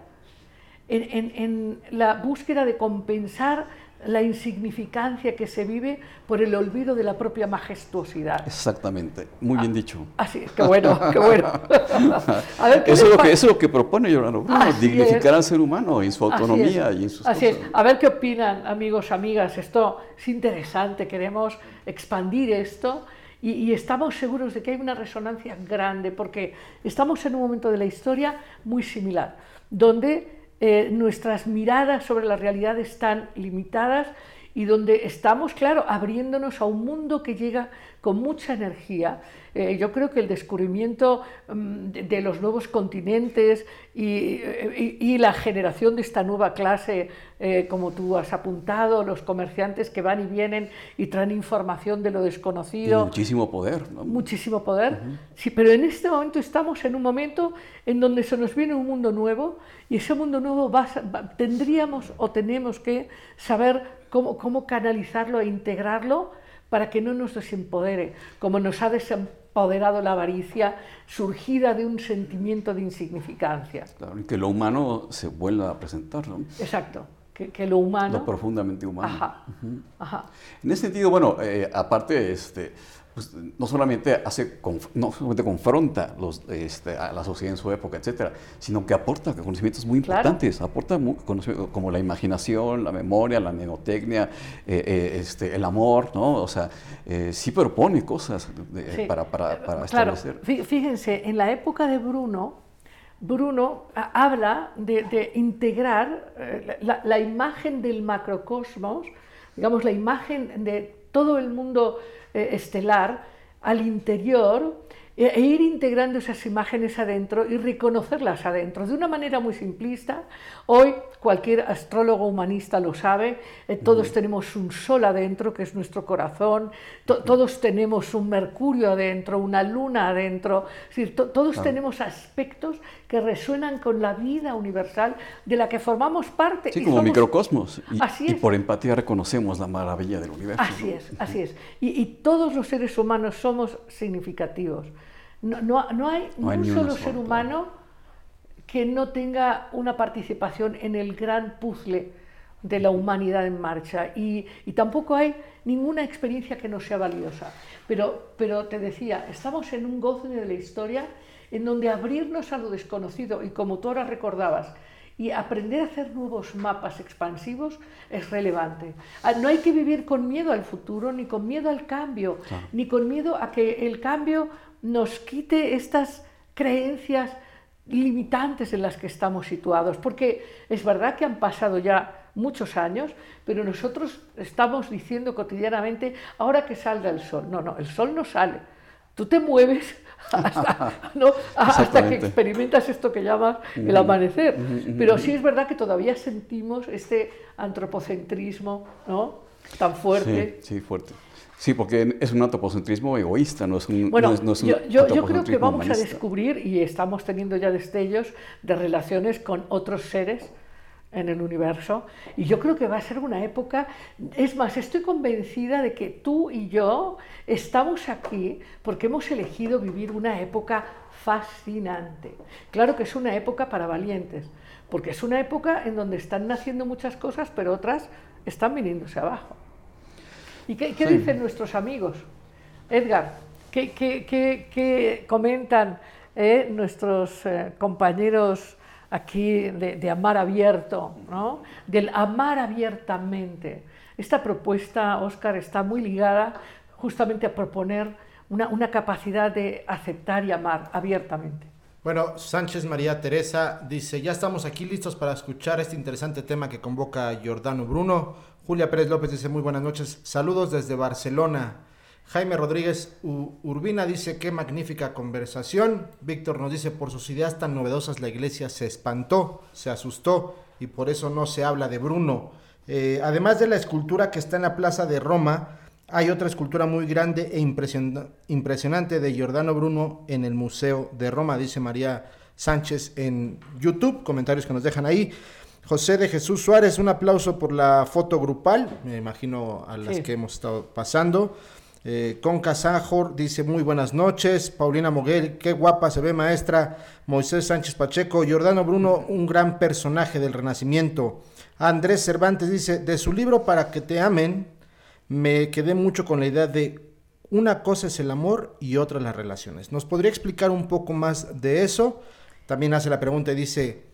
en, en la búsqueda de compensar la insignificancia que se vive por el olvido de la propia majestuosidad. Exactamente, muy bien dicho. Así es, qué bueno, qué bueno. eso, es lo que, es lo que propone Giordano Bruno, dignificar al ser humano en su autonomía y en sus Así es, a ver qué opinan amigos, amigas, esto es interesante, queremos expandir esto y, y estamos seguros de que hay una resonancia grande porque estamos en un momento de la historia muy similar, donde eh, nuestras miradas sobre la realidad están limitadas y donde estamos, claro, abriéndonos a un mundo que llega con mucha energía. Eh, yo creo que el descubrimiento mm, de, los nuevos continentes y, la generación de esta nueva clase, eh, como tú has apuntado, los comerciantes que van y vienen y traen información de lo desconocido. muchísimo poder. Muchísimo poder. Sí, pero en este momento estamos en un momento en donde se nos viene un mundo nuevo y ese mundo nuevo tendríamos o tenemos que saber cómo, cómo canalizarlo e integrarlo para que no nos desempodere, como nos ha desempoderado la avaricia surgida de un sentimiento de insignificancia. Claro, y que lo humano se vuelva a presentar. ¿no? Exacto. Que, lo humano. Lo profundamente humano. Ajá, ajá. En ese sentido, bueno, eh, aparte, este, pues, no solamente hace, no solamente confronta los, este, a la sociedad en su época, etcétera, sino que aporta conocimientos muy importantes, aporta como la imaginación, la memoria, la mnemotecnia, eh, eh, este, el amor, ¿no? O sea, eh, sí propone cosas para, para, para claro. Fíjense, en la época de Bruno, Bruno habla de, integrar la, la imagen del macrocosmos, digamos, la imagen de todo el mundo eh, estelar al interior e, e ir integrando esas imágenes adentro y reconocerlas adentro de una manera muy simplista. Hoy cualquier astrólogo humanista lo sabe, eh, todos tenemos un sol adentro, que es nuestro corazón, todos tenemos un mercurio adentro, una luna adentro, es todos tenemos aspectos que resuenan con la vida universal de la que formamos parte. Sí, como microcosmos. Y, así y por empatía reconocemos la maravilla del universo. Así es, así es. Y, todos los seres humanos somos significativos. No, no, hay, un solo ser humano que no tenga una participación en el gran puzzle de la humanidad en marcha y, tampoco hay ninguna experiencia que no sea valiosa. Pero, pero te decía, estamos en un goce de la historia en donde abrirnos a lo desconocido y como tú ahora recordabas, y aprender a hacer nuevos mapas expansivos es relevante. Ah, no hay que vivir con miedo al futuro, ni con miedo al cambio, ni con miedo a que el cambio nos quite estas creencias limitantes en las que estamos situados, porque es verdad que han pasado ya muchos años, pero nosotros estamos diciendo cotidianamente, ahora que salga el sol. No, no, el sol no sale. Tú te mueves hasta, que experimentas esto que llamas el amanecer. Pero sí es verdad que todavía sentimos este antropocentrismo ¿no? tan fuerte. Sí, sí, fuerte. Sí, porque es un antropocentrismo egoísta, no es un, bueno, yo, yo, creo que vamos a descubrir, y estamos teniendo ya destellos de relaciones con otros seres en el universo, y yo creo que va a ser una época, es más, estoy convencida de que tú y yo estamos aquí porque hemos elegido vivir una época fascinante. Claro que es una época para valientes, porque es una época en donde están naciendo muchas cosas, pero otras están viniéndose abajo. ¿Y qué, dicen nuestros amigos? Edgar, ¿qué, comentan eh, nuestros eh, compañeros aquí de, amar abierto, ¿no? del amar abiertamente? Esta propuesta, Oscar, está muy ligada justamente a proponer una, una capacidad de aceptar y amar abiertamente. Bueno, Sánchez María Teresa dice, ya estamos aquí listos para escuchar este interesante tema que convoca Giordano Bruno. Julia Pérez López dice muy buenas noches. Saludos desde Barcelona. Jaime Rodríguez Urbina dice qué magnífica conversación. Víctor nos dice por sus ideas tan novedosas la iglesia se espantó, se asustó y por eso no se habla de Bruno. Eh, además de la escultura que está en la plaza de Roma, hay otra escultura muy grande e impresionante de Giordano Bruno en el Museo de Roma, dice María Sánchez en YouTube. Comentarios que nos dejan ahí. José de Jesús Suárez, un aplauso por la foto grupal, me imagino a las que hemos estado pasando. Eh, Conca dice muy buenas noches. Paulina Moguel, qué guapa se ve maestra. Moisés Sánchez Pacheco, Giordano Bruno, un gran personaje del Renacimiento. Andrés Cervantes dice, de su libro Para que te amen, me quedé mucho con la idea de una cosa es el amor y otra las relaciones. ¿Nos podría explicar un poco más de eso? También hace la pregunta y dice,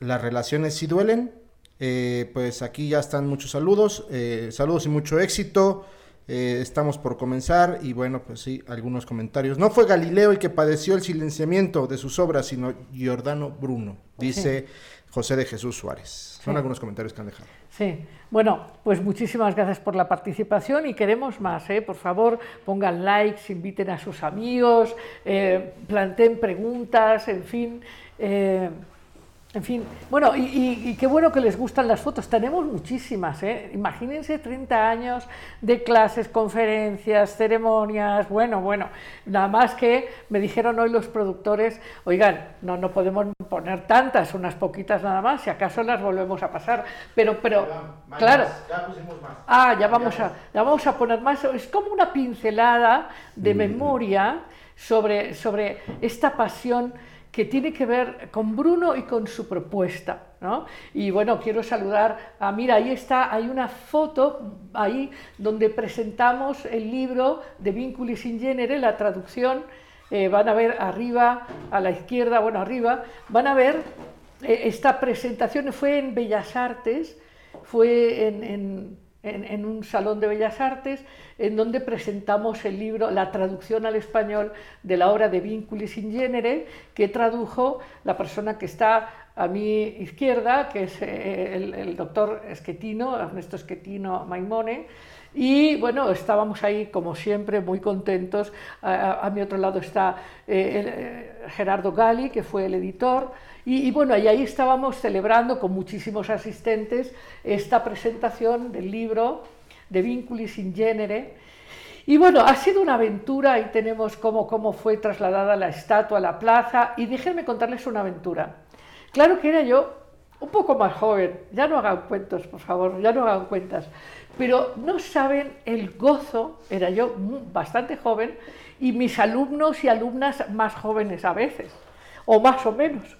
las relaciones sí duelen. Eh, pues aquí ya están muchos saludos, eh, saludos y mucho éxito. Eh, estamos por comenzar y bueno, pues sí, algunos comentarios. No fue Galileo el que padeció el silenciamiento de sus obras, sino Giordano Bruno, dice José de Jesús Suárez. Son Sí. algunos comentarios que han dejado. Sí, bueno, pues muchísimas gracias por la participación y queremos más, ¿eh? por favor pongan likes, inviten a sus amigos, eh, planteen preguntas, en fin, en fin, bueno, y, y- y qué bueno que les gustan las fotos, tenemos muchísimas, ¿eh? imagínense 30 años de clases, conferencias, ceremonias, bueno, bueno, nada más que me dijeron hoy los productores, oigan, no, no podemos poner tantas, unas poquitas nada más, si acaso las volvemos a pasar, pero, pero, claro, Ya pusimos más. Ah, ya vamos a, ya vamos a poner más. Es como una pincelada de memoria sobre, sobre esta pasión que tiene que ver con Bruno y con su propuesta. ¿no? Y bueno, quiero saludar a, mira, ahí está, hay una foto ahí donde presentamos el libro de Vinculis in Genere, la traducción. eh, van a ver arriba, a la izquierda, bueno, arriba, van a ver eh, esta presentación, fue en Bellas Artes, fue en- en- en un salón de bellas artes en donde presentamos el libro, la traducción al español de la obra de Vinculis in Genere, que tradujo la persona que está a mi izquierda, que es eh, el, el doctor Esquetino, Ernesto Esquetino Maimone, y bueno, estábamos ahí como siempre muy contentos. A, a- a mi otro lado está eh, el, eh, Gerardo Gali, que fue el editor. Y, bueno, ahí estábamos celebrando con muchísimos asistentes esta presentación del libro de Vinculis in Genere. Y bueno, ha sido una aventura, ahí tenemos cómo, cómo fue trasladada la estatua a la plaza. Y déjenme contarles una aventura. Claro que era yo un poco más joven, ya no hagan cuentos, por favor, ya no hagan cuentas, pero no saben el gozo, era yo bastante joven, y mis alumnos y alumnas más jóvenes a veces, o más o menos.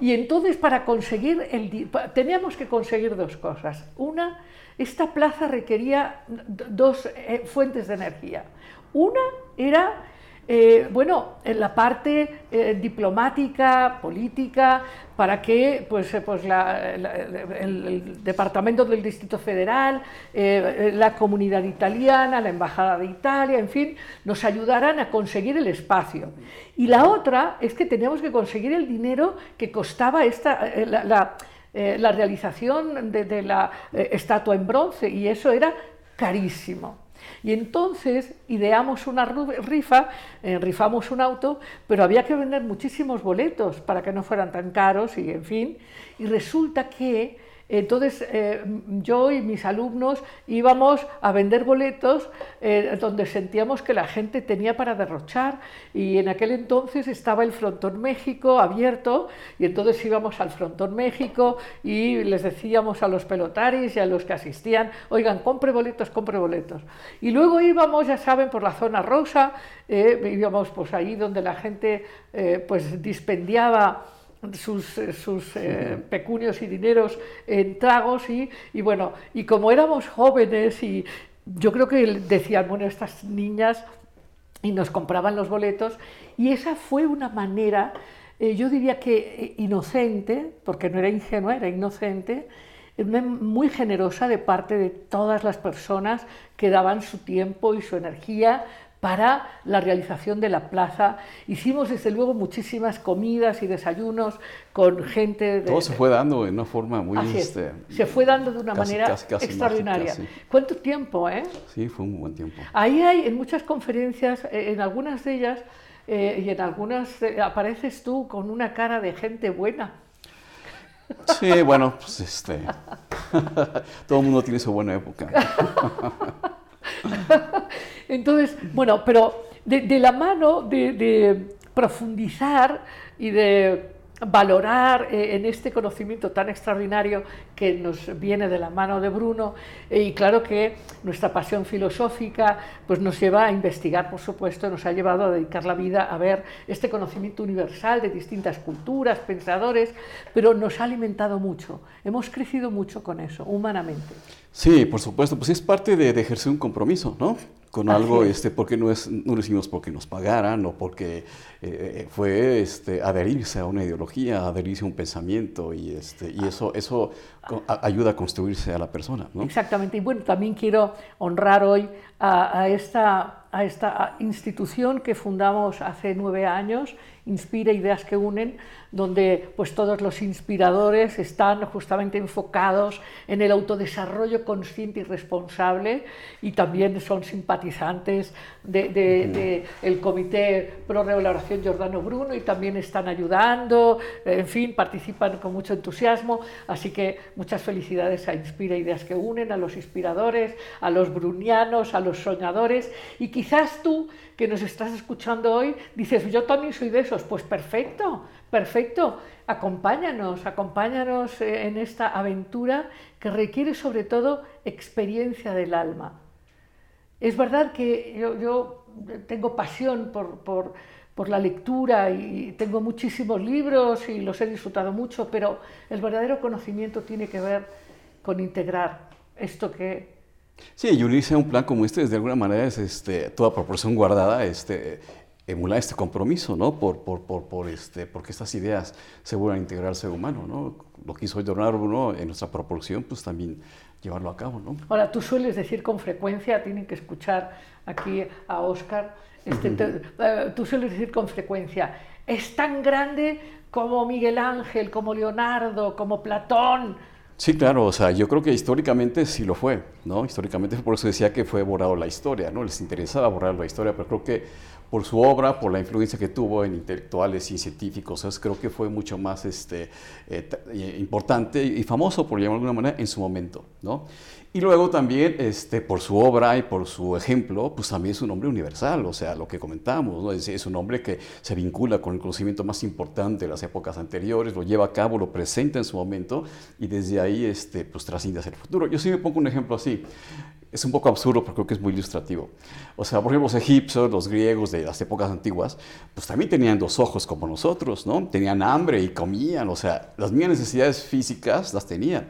Y entonces para conseguir el... Teníamos que conseguir dos cosas. Una, esta plaza requería dos eh, fuentes de energía. Una era, eh, bueno, en la parte eh, diplomática, política, para que pues, eh, pues el, Departamento del Distrito Federal, la comunidad italiana, la Embajada de Italia, en fin, nos ayudaran a conseguir el espacio. Y la otra es que teníamos que conseguir el dinero que costaba esta, la, la, la realización de, la estatua en bronce, y eso era carísimo. Y entonces ideamos una rifa, eh, rifamos un auto, pero había que vender muchísimos boletos para que no fueran tan caros y en fin. Y resulta que entonces eh, yo y mis alumnos íbamos a vender boletos eh, donde sentíamos que la gente tenía para derrochar y en aquel entonces estaba el Frontón México abierto y entonces íbamos al Frontón México y les decíamos a los pelotaris y a los que asistían, oigan, compre boletos, compre boletos. Y luego íbamos, ya saben, por la zona rosa, eh, íbamos pues ahí donde la gente pues dispendiaba sus, eh, sus eh, pecunios y dineros en tragos y, y bueno, y como éramos jóvenes y yo creo que decían, bueno, estas niñas y nos compraban los boletos y esa fue una manera, eh, yo diría que inocente, porque no era ingenua, era inocente, muy generosa de parte de todas las personas que daban su tiempo y su energía para la realización de la plaza. Hicimos desde luego muchísimas comidas y desayunos con gente de, Todo se fue dando en una forma muy... Así es. este, se fue dando de una casi- manera casi- casi extraordinaria. mágica, sí. ¿Cuánto tiempo, eh? Sí, fue un buen tiempo. Ahí hay en muchas conferencias, eh, en algunas de ellas eh, y en algunas eh, apareces tú con una cara de gente buena. Sí, bueno, pues este... todo el mundo tiene su buena época. Entonces, bueno, pero de, la mano de profundizar y de valorar eh, en este conocimiento tan extraordinario que nos viene de la mano de Bruno eh, y claro que nuestra pasión filosófica pues nos lleva a investigar por supuesto nos ha llevado a dedicar la vida a ver este conocimiento universal de distintas culturas pensadores pero nos ha alimentado mucho hemos crecido mucho con eso humanamente Sí, por supuesto, pues es parte de, de ejercer un compromiso, ¿no? Con algo, este, porque no, es, no lo hicimos porque nos pagaran o porque eh, fue este, adherirse a una ideología, adherirse a un pensamiento y, este, y eso, eso ayuda a construirse a la persona. ¿no? Exactamente, y bueno, también quiero honrar hoy a, a esta, a esta institución que fundamos hace nueve años, Inspira Ideas que Unen, donde pues todos los inspiradores están justamente enfocados en el autodesarrollo consciente y responsable y también son simpatizantes del de, el Comité Pro Revaloración Giordano Bruno y también están ayudando, en fin, participan con mucho entusiasmo, así que muchas felicidades a Inspira Ideas que Unen, a los inspiradores, a los brunianos, a los soñadores. Y quizás tú que nos estás escuchando hoy dices, yo también soy de esos, pues perfecto, Perfecto, acompáñanos, acompáñanos eh, en esta aventura que requiere sobre todo experiencia del alma. Es verdad que yo, tengo pasión por, la lectura y tengo muchísimos libros y los he disfrutado mucho, pero el verdadero conocimiento tiene que ver con integrar esto que... Sí, y unirse a un plan como este, de alguna manera, es este, toda proporción guardada, este, emular este compromiso, ¿no? Por, por, por, por, este, porque estas ideas se vuelvan a integrar al ser humano, ¿no? Lo que hizo Leonardo Bruno en nuestra proporción, pues también llevarlo a cabo, ¿no? Ahora, tú sueles decir con frecuencia, tienen que escuchar aquí a Oscar, este, eh, tú sueles decir con frecuencia, es tan grande como Miguel Ángel, como Leonardo, como Platón, Sí, claro, o sea, yo creo que históricamente sí lo fue, ¿no? Históricamente por eso decía que fue borrado la historia, ¿no? Les interesaba borrar la historia, pero creo que por su obra, por la influencia que tuvo en intelectuales y científicos. creo que fue mucho más este, eh, eh, importante y famoso, por llamarlo de alguna manera, en su momento. ¿no? Y luego también este, por su obra y por su ejemplo, pues también es un hombre universal, o sea, lo que comentamos, ¿no? es, es, un hombre que se vincula con el conocimiento más importante de las épocas anteriores, lo lleva a cabo, lo presenta en su momento y desde ahí este, pues trasciende hacia el futuro. Yo sí me pongo un ejemplo así es un poco absurdo, pero creo que es muy ilustrativo. O sea, por ejemplo, los egipcios, los griegos de las épocas antiguas, pues también tenían dos ojos como nosotros, ¿no? Tenían hambre y comían, o sea, las mismas necesidades físicas las tenían.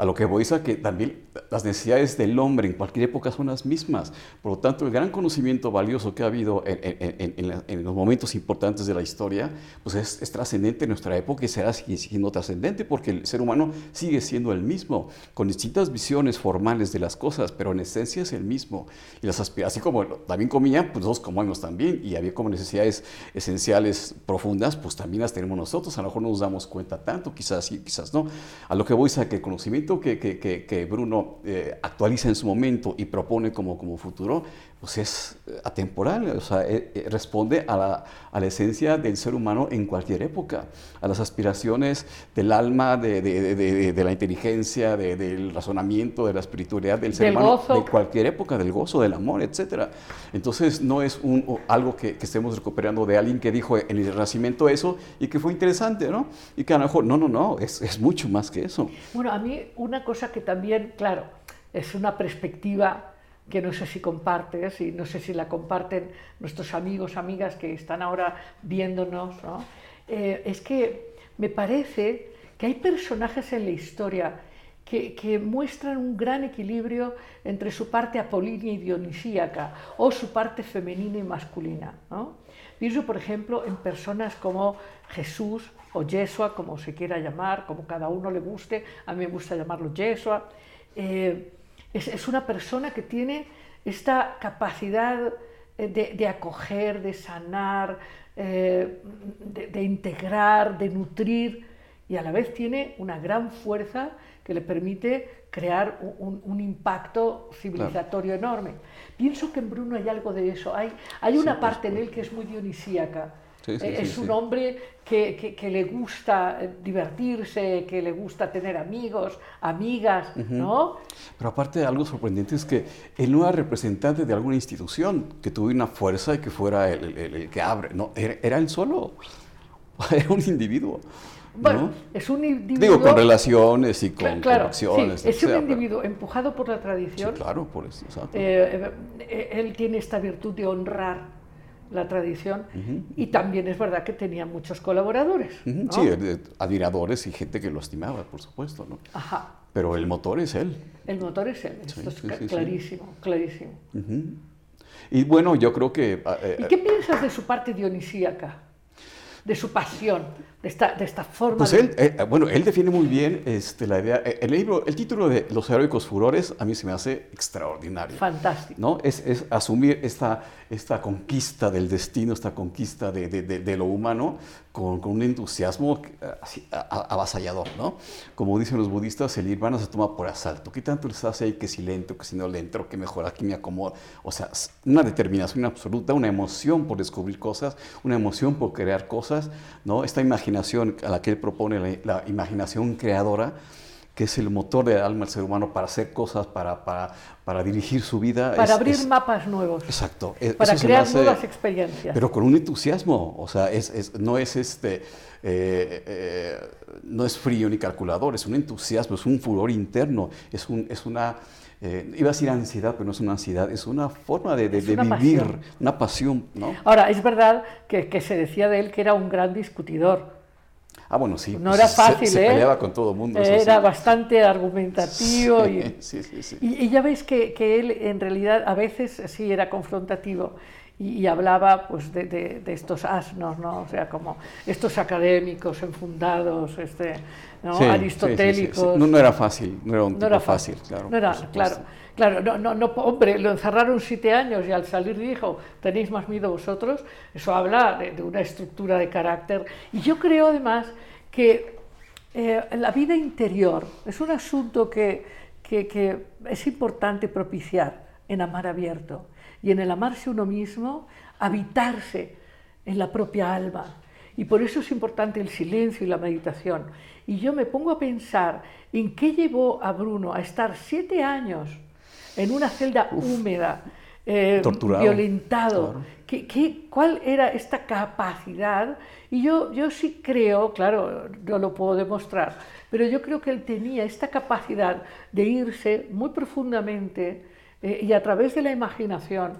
A lo que voy a que también las necesidades del hombre en cualquier época son las mismas. Por lo tanto, el gran conocimiento valioso que ha habido en, los momentos importantes de la historia, pues es, trascendente en nuestra época y será siendo trascendente porque el ser humano sigue siendo el mismo, con distintas visiones formales de las cosas, pero en esencia es el mismo. Y las así como también comían, pues nosotros comemos también, y había como necesidades esenciales profundas, pues también las tenemos nosotros. A lo mejor no nos damos cuenta tanto, quizás sí, quizás no. A lo que voy a que el conocimiento que, Bruno eh, actualiza en su momento y propone como futuro, pues es eh, atemporal, o sea, eh, responde a la, a la, esencia del ser humano en cualquier época, a las aspiraciones del alma, de, de, de, la inteligencia, del razonamiento, de la espiritualidad del ser humano, de cualquier época, del gozo, del amor, etc. Entonces, no es un, algo que, que, estemos recuperando de alguien que dijo en el Renacimiento eso y que fue interesante, ¿no? Y que a lo mejor, no, no, no, es, es mucho más que eso. Bueno, a mí una cosa que también, claro, es una perspectiva que no sé si compartes y no sé si la comparten nuestros amigos, amigas que están ahora viéndonos, eh, es que me parece que hay personajes en la historia que, que, muestran un gran equilibrio entre su parte apolínea y dionisíaca o su parte femenina y masculina. ¿no? Pienso, por ejemplo, en personas como Jesús o Yeshua, como se quiera llamar, como cada uno le guste, a mí me gusta llamarlo Yeshua. Eh, es, una persona que tiene esta capacidad eh, de, acoger, de sanar, eh, de, integrar, de nutrir y a la vez tiene una gran fuerza que le permite crear un, impacto civilizatorio enorme. Pienso que en Bruno hay algo de eso. Hay, hay una parte en él que es muy dionisíaca eh, es un hombre que, que, le gusta eh, divertirse, que le gusta tener amigos, amigas, ¿no? Pero aparte, algo sorprendente es que él no era representante de alguna institución que tuviera una fuerza y que fuera el, el, que abre, no, era, era, él solo, era un individuo. Bueno, es un individuo... Digo, con relaciones y con, claro, acciones. es un individuo empujado por la tradición. Sí, claro, por eso. Eh, él tiene esta virtud de honrar la tradición y también es verdad que tenía muchos colaboradores. Sí, admiradores y gente que lo estimaba, por supuesto, ¿no? Ajá. Pero el motor es él. El motor es él, esto es clarísimo, clarísimo. Y bueno, yo creo que... ah, eh, ¿Y qué piensas de su parte dionisíaca? De su pasión, de esta, de esta forma Pues de... él, eh, bueno, él define muy bien este, la idea. eh, El libro, el título de Los heroicos furores a mí se me hace extraordinario. Fantástico. ¿no? Es, es asumir esta, esta conquista del destino, esta conquista de, de- de- lo humano con, con un entusiasmo eh, avasallador. ¿no? Como dicen los budistas, el nirvana se toma por asalto. ¿Qué tanto les hace ahí que si lento, que si no lento, que mejor aquí me acomodo? O sea, una determinación absoluta, una emoción por descubrir cosas, una emoción por crear cosas, ¿no? esta imaginación a la que él propone, la imaginación creadora que es el motor del alma del ser humano para hacer cosas, para, para, para dirigir su vida. Para es- abrir es- mapas nuevos. Exacto. e- Para crear hace- nuevas experiencias. Pero con un entusiasmo, o sea, es, es- no es este, eh, eh, no es frío ni calculador, es un entusiasmo, es un furor interno, es, un, es una, eh, iba a decir ansiedad, pero no es una ansiedad, es una forma de, de- Es de una vivir, pasión. una pasión, ¿no? Ahora, es verdad que, que se decía de él que era un gran discutidor. Ah, bueno, sí. No pues era se- fácil, se, ¿eh? peleaba con todo el mundo. eso Era sí. bastante argumentativo. Sí, y, sí, sí, sí. Y, y ya veis que, que él en realidad a veces sí era confrontativo y, y hablaba pues de, de- de estos asnos, ¿no? O sea, como estos académicos enfundados, este, ¿no? Aristotélicos. No, no era fácil, no era un No tipo era fácil, fácil, claro. No era, claro, claro, no, no, hombre, lo encerraron siete años y al salir dijo, tenéis más miedo vosotros, eso habla de, una estructura de carácter. Y yo creo además que eh, la vida interior es un asunto que, que es importante propiciar en amar abierto y en el amarse uno mismo, habitarse en la propia alma. Y por eso es importante el silencio y la meditación. Y yo me pongo a pensar en qué llevó a Bruno a estar siete años en una celda húmeda, eh, Torturado, violentado. claro. ¿Qué- qué- cuál era esta capacidad? Y yo, yo sí creo, claro, no lo puedo demostrar, pero yo creo que él tenía esta capacidad de irse muy profundamente eh, y a través de la imaginación,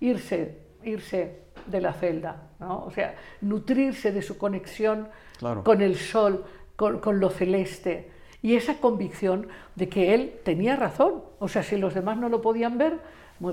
irse, irse de la celda, ¿no? o sea, nutrirse de su conexión Claro. con el sol, con, con lo celeste, y esa convicción de que él tenía razón, o sea, si los demás no lo podían ver,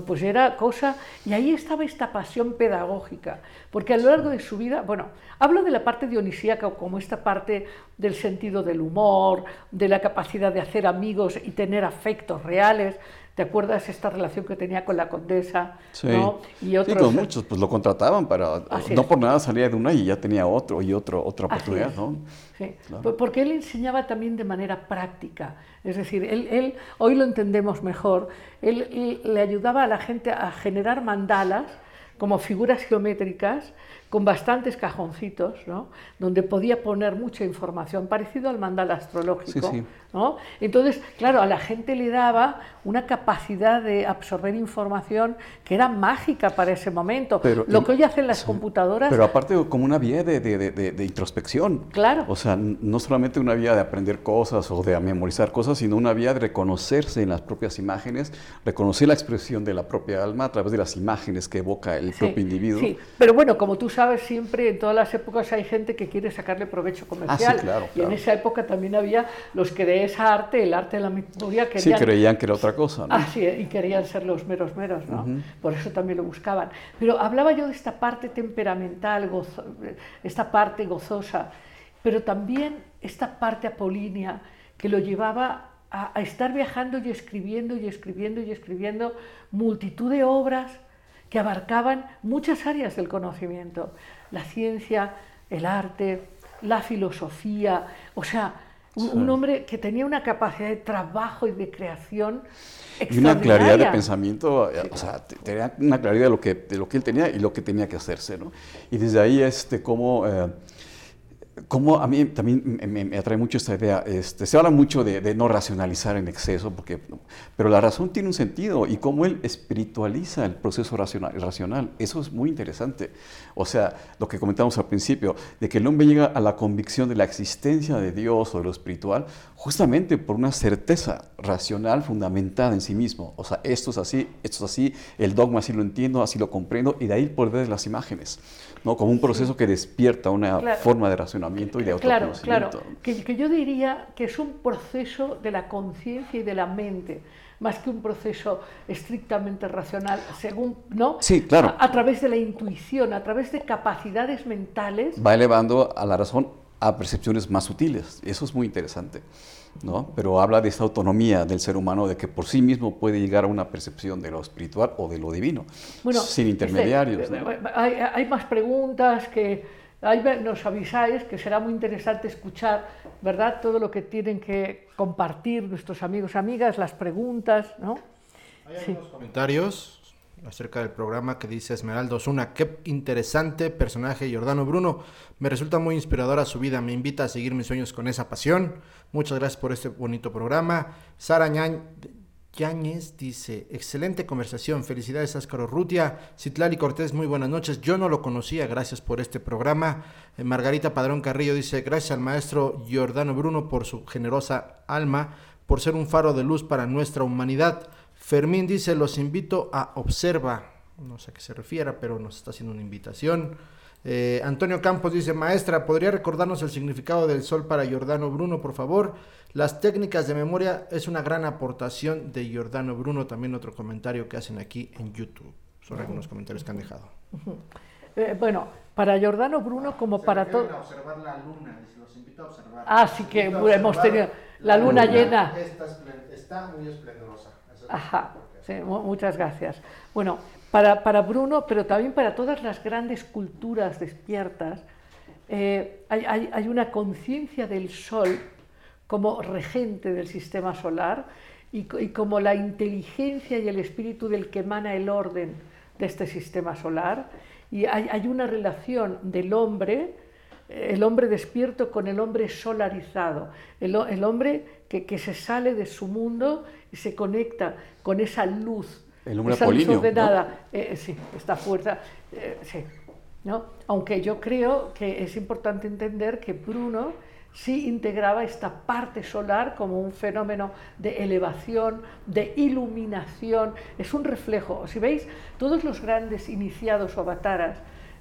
pues era cosa, y ahí estaba esta pasión pedagógica, porque a lo largo de su vida, bueno, hablo de la parte dionisíaca como esta parte del sentido del humor, de la capacidad de hacer amigos y tener afectos reales. ¿Te acuerdas esta relación que tenía con la condesa? Sí. ¿no? Y Sí, otros, con muchos, pues lo contrataban para, Así no es. por nada salía de una y ya tenía otro y otro, otra oportunidad. ¿no? Sí, Claro. por- porque él enseñaba también de manera práctica. Es decir, él, él- hoy lo entendemos mejor, él, él le ayudaba a la gente a generar mandalas como figuras geométricas con bastantes cajoncitos, ¿no? donde podía poner mucha información, parecido al mandala astrológico. Sí, sí. ¿no? Entonces, claro, a la gente le daba una capacidad de absorber información que era mágica para ese momento. Pero- Lo que hoy hacen las computadoras, Pero aparte como una vía de, de- de- de- introspección. Claro. O sea, no solamente una vía de aprender cosas o de memorizar cosas, sino una vía de reconocerse en las propias imágenes, reconocer la expresión de la propia alma a través de las imágenes que evoca el Sí, propio individuo. Sí, pero bueno, como tú sabes, siempre en todas las épocas hay gente que quiere sacarle provecho comercial. Ah, claro, Y en esa época también había los que de esa arte, el arte de la Sí, querían... creían que era otra cosa, ¿no? Ah, sí, y querían ser los meros meros, ¿no? Por eso también lo buscaban. Pero hablaba yo de esta parte temperamental, gozo- esta parte gozosa, pero también esta parte apolínea que lo llevaba a, a estar viajando y escribiendo y escribiendo y escribiendo multitud de obras que abarcaban muchas áreas del conocimiento, la ciencia, el arte, la filosofía, o sea, un, un hombre que tenía una capacidad de trabajo y de creación Y una claridad de extraordinaria. pensamiento, eh, o sea, te- tenía una claridad de lo, que, de lo que él tenía y lo que tenía que hacerse, ¿no? Y desde ahí, este, como, eh, como a mí también me, me- atrae mucho esta idea, este, se habla mucho de, de no racionalizar en exceso, porque, pero la razón tiene un sentido y cómo él espiritualiza el proceso racional, racional, eso es muy interesante. O sea, lo que comentamos al principio, de que el hombre llega a la convicción de la existencia de Dios o de lo espiritual, justamente por una certeza racional fundamentada en sí mismo. O sea, esto es así, esto es así, el dogma así lo entiendo, así lo comprendo, y de ahí poder de las imágenes, ¿no? Como un proceso que despierta una Claro. forma de racionalizar. Cuestionamiento y de Claro, autoconocimiento. claro. Que, que yo diría que es un proceso de la conciencia y de la mente, más que un proceso estrictamente racional, según, ¿no? Sí, claro. A, a través de la intuición, a través de capacidades mentales. Va elevando a la razón a percepciones más sutiles. Eso es muy interesante. ¿no? Pero habla de esta autonomía del ser humano, de que por sí mismo puede llegar a una percepción de lo espiritual o de lo divino, Bueno, sin este, intermediarios. ¿no? hay, hay más preguntas que ahí nos avisáis que será muy interesante escuchar, ¿verdad? Todo lo que tienen que compartir nuestros amigos, amigas, las preguntas, ¿no? Hay Sí. algunos comentarios acerca del programa que dice Esmeralda Osuna, qué interesante personaje Giordano Bruno, me resulta muy inspiradora su vida, me invita a seguir mis sueños con esa pasión, muchas gracias por este bonito programa. Sara Ñañ- Yáñez dice, excelente conversación, felicidades Áscaro Rutia, Citlali Cortés, muy buenas noches, yo no lo conocía, gracias por este programa. Eh, Margarita Padrón Carrillo dice, gracias al maestro Giordano Bruno por su generosa alma, por ser un faro de luz para nuestra humanidad. Fermín dice, los invito a observa, no sé a qué se refiera, pero nos está haciendo una invitación. Eh, Antonio Campos dice, maestra, ¿podría recordarnos el significado del sol para Giordano Bruno, por favor? Las técnicas de memoria es una gran aportación de Giordano Bruno, también otro comentario que hacen aquí en YouTube. Son algunos comentarios que han dejado. Eh, bueno, para Giordano Bruno como para todo... observar la luna, dice, los invito a observar. Ah, sí que hemos tenido la luna llena. Está, muy esplendorosa. Ajá, sí, mu- muchas gracias. Bueno, para, Bruno, pero también para todas las grandes culturas despiertas, eh, hay, una conciencia del Sol como regente del sistema solar y, co- y como la inteligencia y el espíritu del que emana el orden de este sistema solar. Y hay, una relación del hombre, eh, el hombre despierto con el hombre solarizado, el, ho- el hombre que se sale de su mundo y se conecta con esa luz, El hombre esa luz apolíneo, ¿no? ordenada, eh, sí, esta fuerza, eh, sí, ¿no? Aunque yo creo que es importante entender que Bruno sí integraba esta parte solar como un fenómeno de elevación, de iluminación, es un reflejo. Si veis, todos los grandes iniciados o avataras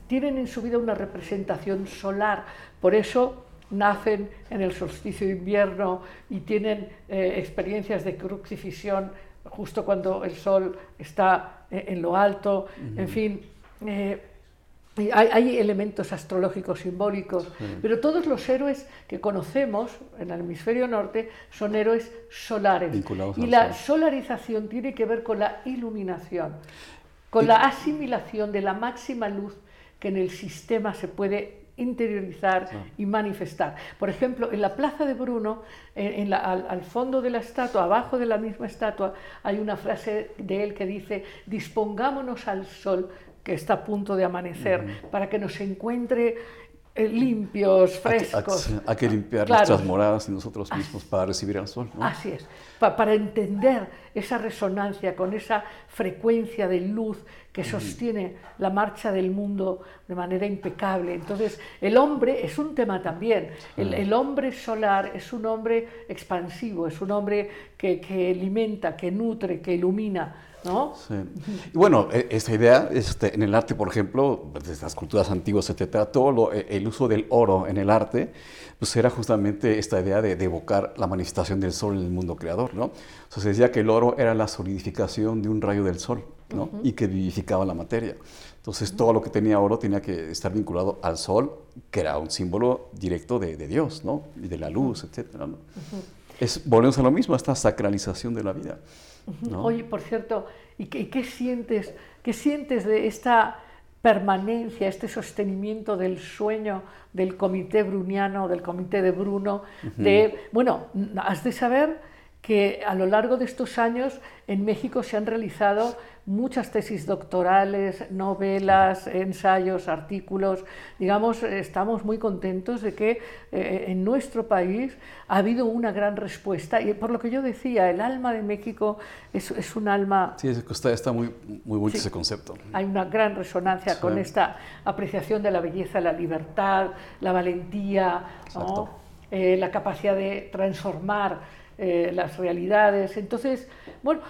tienen en su vida una representación solar, por eso nacen en el solsticio de invierno y tienen eh, experiencias de crucifixión justo cuando el sol está eh, en lo alto, en fin. eh, hay, hay elementos astrológicos simbólicos, pero todos los héroes que conocemos en el hemisferio norte son héroes solares. Vinculados y la sol. solarización tiene que ver con la iluminación, con la asimilación de la máxima luz que en el sistema se puede interiorizar y manifestar. Por ejemplo, en la plaza de Bruno, en- en la- al, al fondo de la estatua, abajo de la misma estatua, hay una frase de él que dice, dispongámonos al sol que está a punto de amanecer, para que nos encuentre eh, limpios, frescos. Hay, hay que limpiar Claro. nuestras moradas y nosotros mismos para recibir al sol. ¿no? Así es, pa- para entender esa resonancia con esa frecuencia de luz que sostiene la marcha del mundo de manera impecable. Entonces, el hombre es un tema también. El, el hombre solar es un hombre expansivo, es un hombre que, que alimenta, que nutre, que ilumina. ¿no? Sí. Y bueno, e- esta idea, este, en el arte, por ejemplo, desde las culturas antiguas, etcétera, todo lo- e- el uso del oro en el arte, pues era justamente esta idea de, de evocar la manifestación del sol en el mundo creador, ¿no? O sea, se decía que el oro era la solidificación de un rayo del sol, ¿no? Y que vivificaba la materia. Entonces, todo lo que tenía oro tenía que estar vinculado al sol, que era un símbolo directo de, de Dios, ¿no? Y de la luz, etcétera, ¿no? Es, volvemos a lo mismo, a esta sacralización de la vida. ¿no? Oye, por cierto, ¿y qué, qué sientes, qué sientes de esta permanencia, este sostenimiento del sueño del comité bruniano, del comité de Bruno? de, bueno, has de saber que a lo largo de estos años en México se han realizado muchas tesis doctorales, novelas, ensayos, artículos. Digamos, estamos muy contentos de que eh, en nuestro país ha habido una gran respuesta. Y por lo que yo decía, el alma de México es, es un alma Sí, está, está muy, muy bonito Sí. ese concepto. hay una gran resonancia con esta apreciación de la belleza, la libertad, la valentía. Eh, la capacidad de transformar eh, las realidades. Entonces, bueno,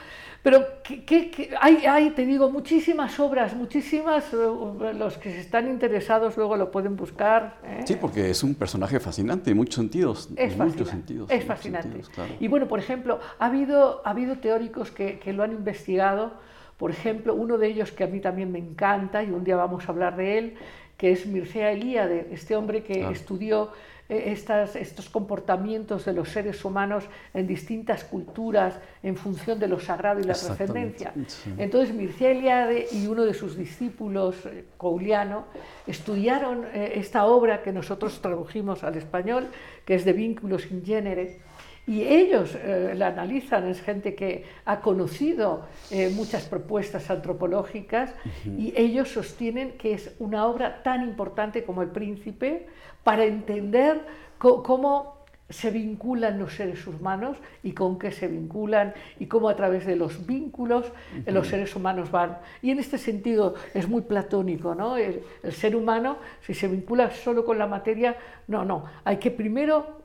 pero que, hay, hay, te digo, muchísimas obras, muchísimas, eh, los que están interesados luego lo pueden buscar. ¿eh? Sí, porque es un personaje fascinante en muchos sentidos. Es en muchos sentidos. Es fascinante. Y bueno, por ejemplo, ha habido, ha habido teóricos que, que lo han investigado. Por ejemplo, uno de ellos que a mí también me encanta, y un día vamos a hablar de él, que es Mircea Eliade, este hombre que estudió eh, estas, estos comportamientos de los seres humanos en distintas culturas en función de lo sagrado y la trascendencia. Entonces Mircea Eliade y uno de sus discípulos, eh, Couliano, estudiaron eh, esta obra que nosotros tradujimos al español, que es de vínculos in genere, y ellos la analizan, es gente que ha conocido muchas propuestas antropológicas y ellos sostienen que es una obra tan importante como El Príncipe, para entender cómo se vinculan los seres humanos y con qué se vinculan y cómo a través de los vínculos los seres humanos van. Y en este sentido es muy platónico, ¿no? El, ser humano, si se vincula solo con la materia, no, no. Hay que primero,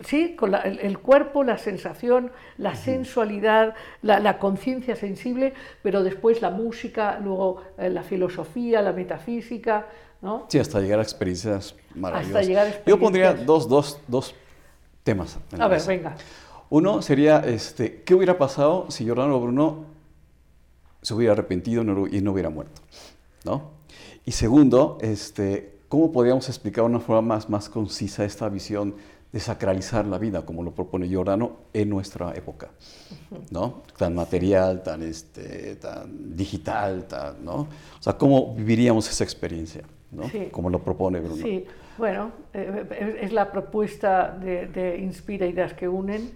sí, con el, cuerpo, la sensación, la sensualidad, la, conciencia sensible, pero después la música, luego eh, la filosofía, la metafísica, ¿no? Sí, hasta llegar a experiencias maravillosas. Yo pondría dos, dos, dos temas. A ver, venga. Uno sería, este, ¿qué hubiera pasado si Giordano Bruno se hubiera arrepentido y no hubiera muerto? ¿no? Y segundo, este, ¿cómo podríamos explicar de una forma más, más concisa esta visión de sacralizar la vida, como lo propone Giordano en nuestra época, ¿no? Tan material, tan, este, tan digital, tan, ¿no? O sea, ¿cómo viviríamos esa experiencia? Como lo propone Bruno. Sí, bueno, eh, es la propuesta de, Inspira Ideas que unen,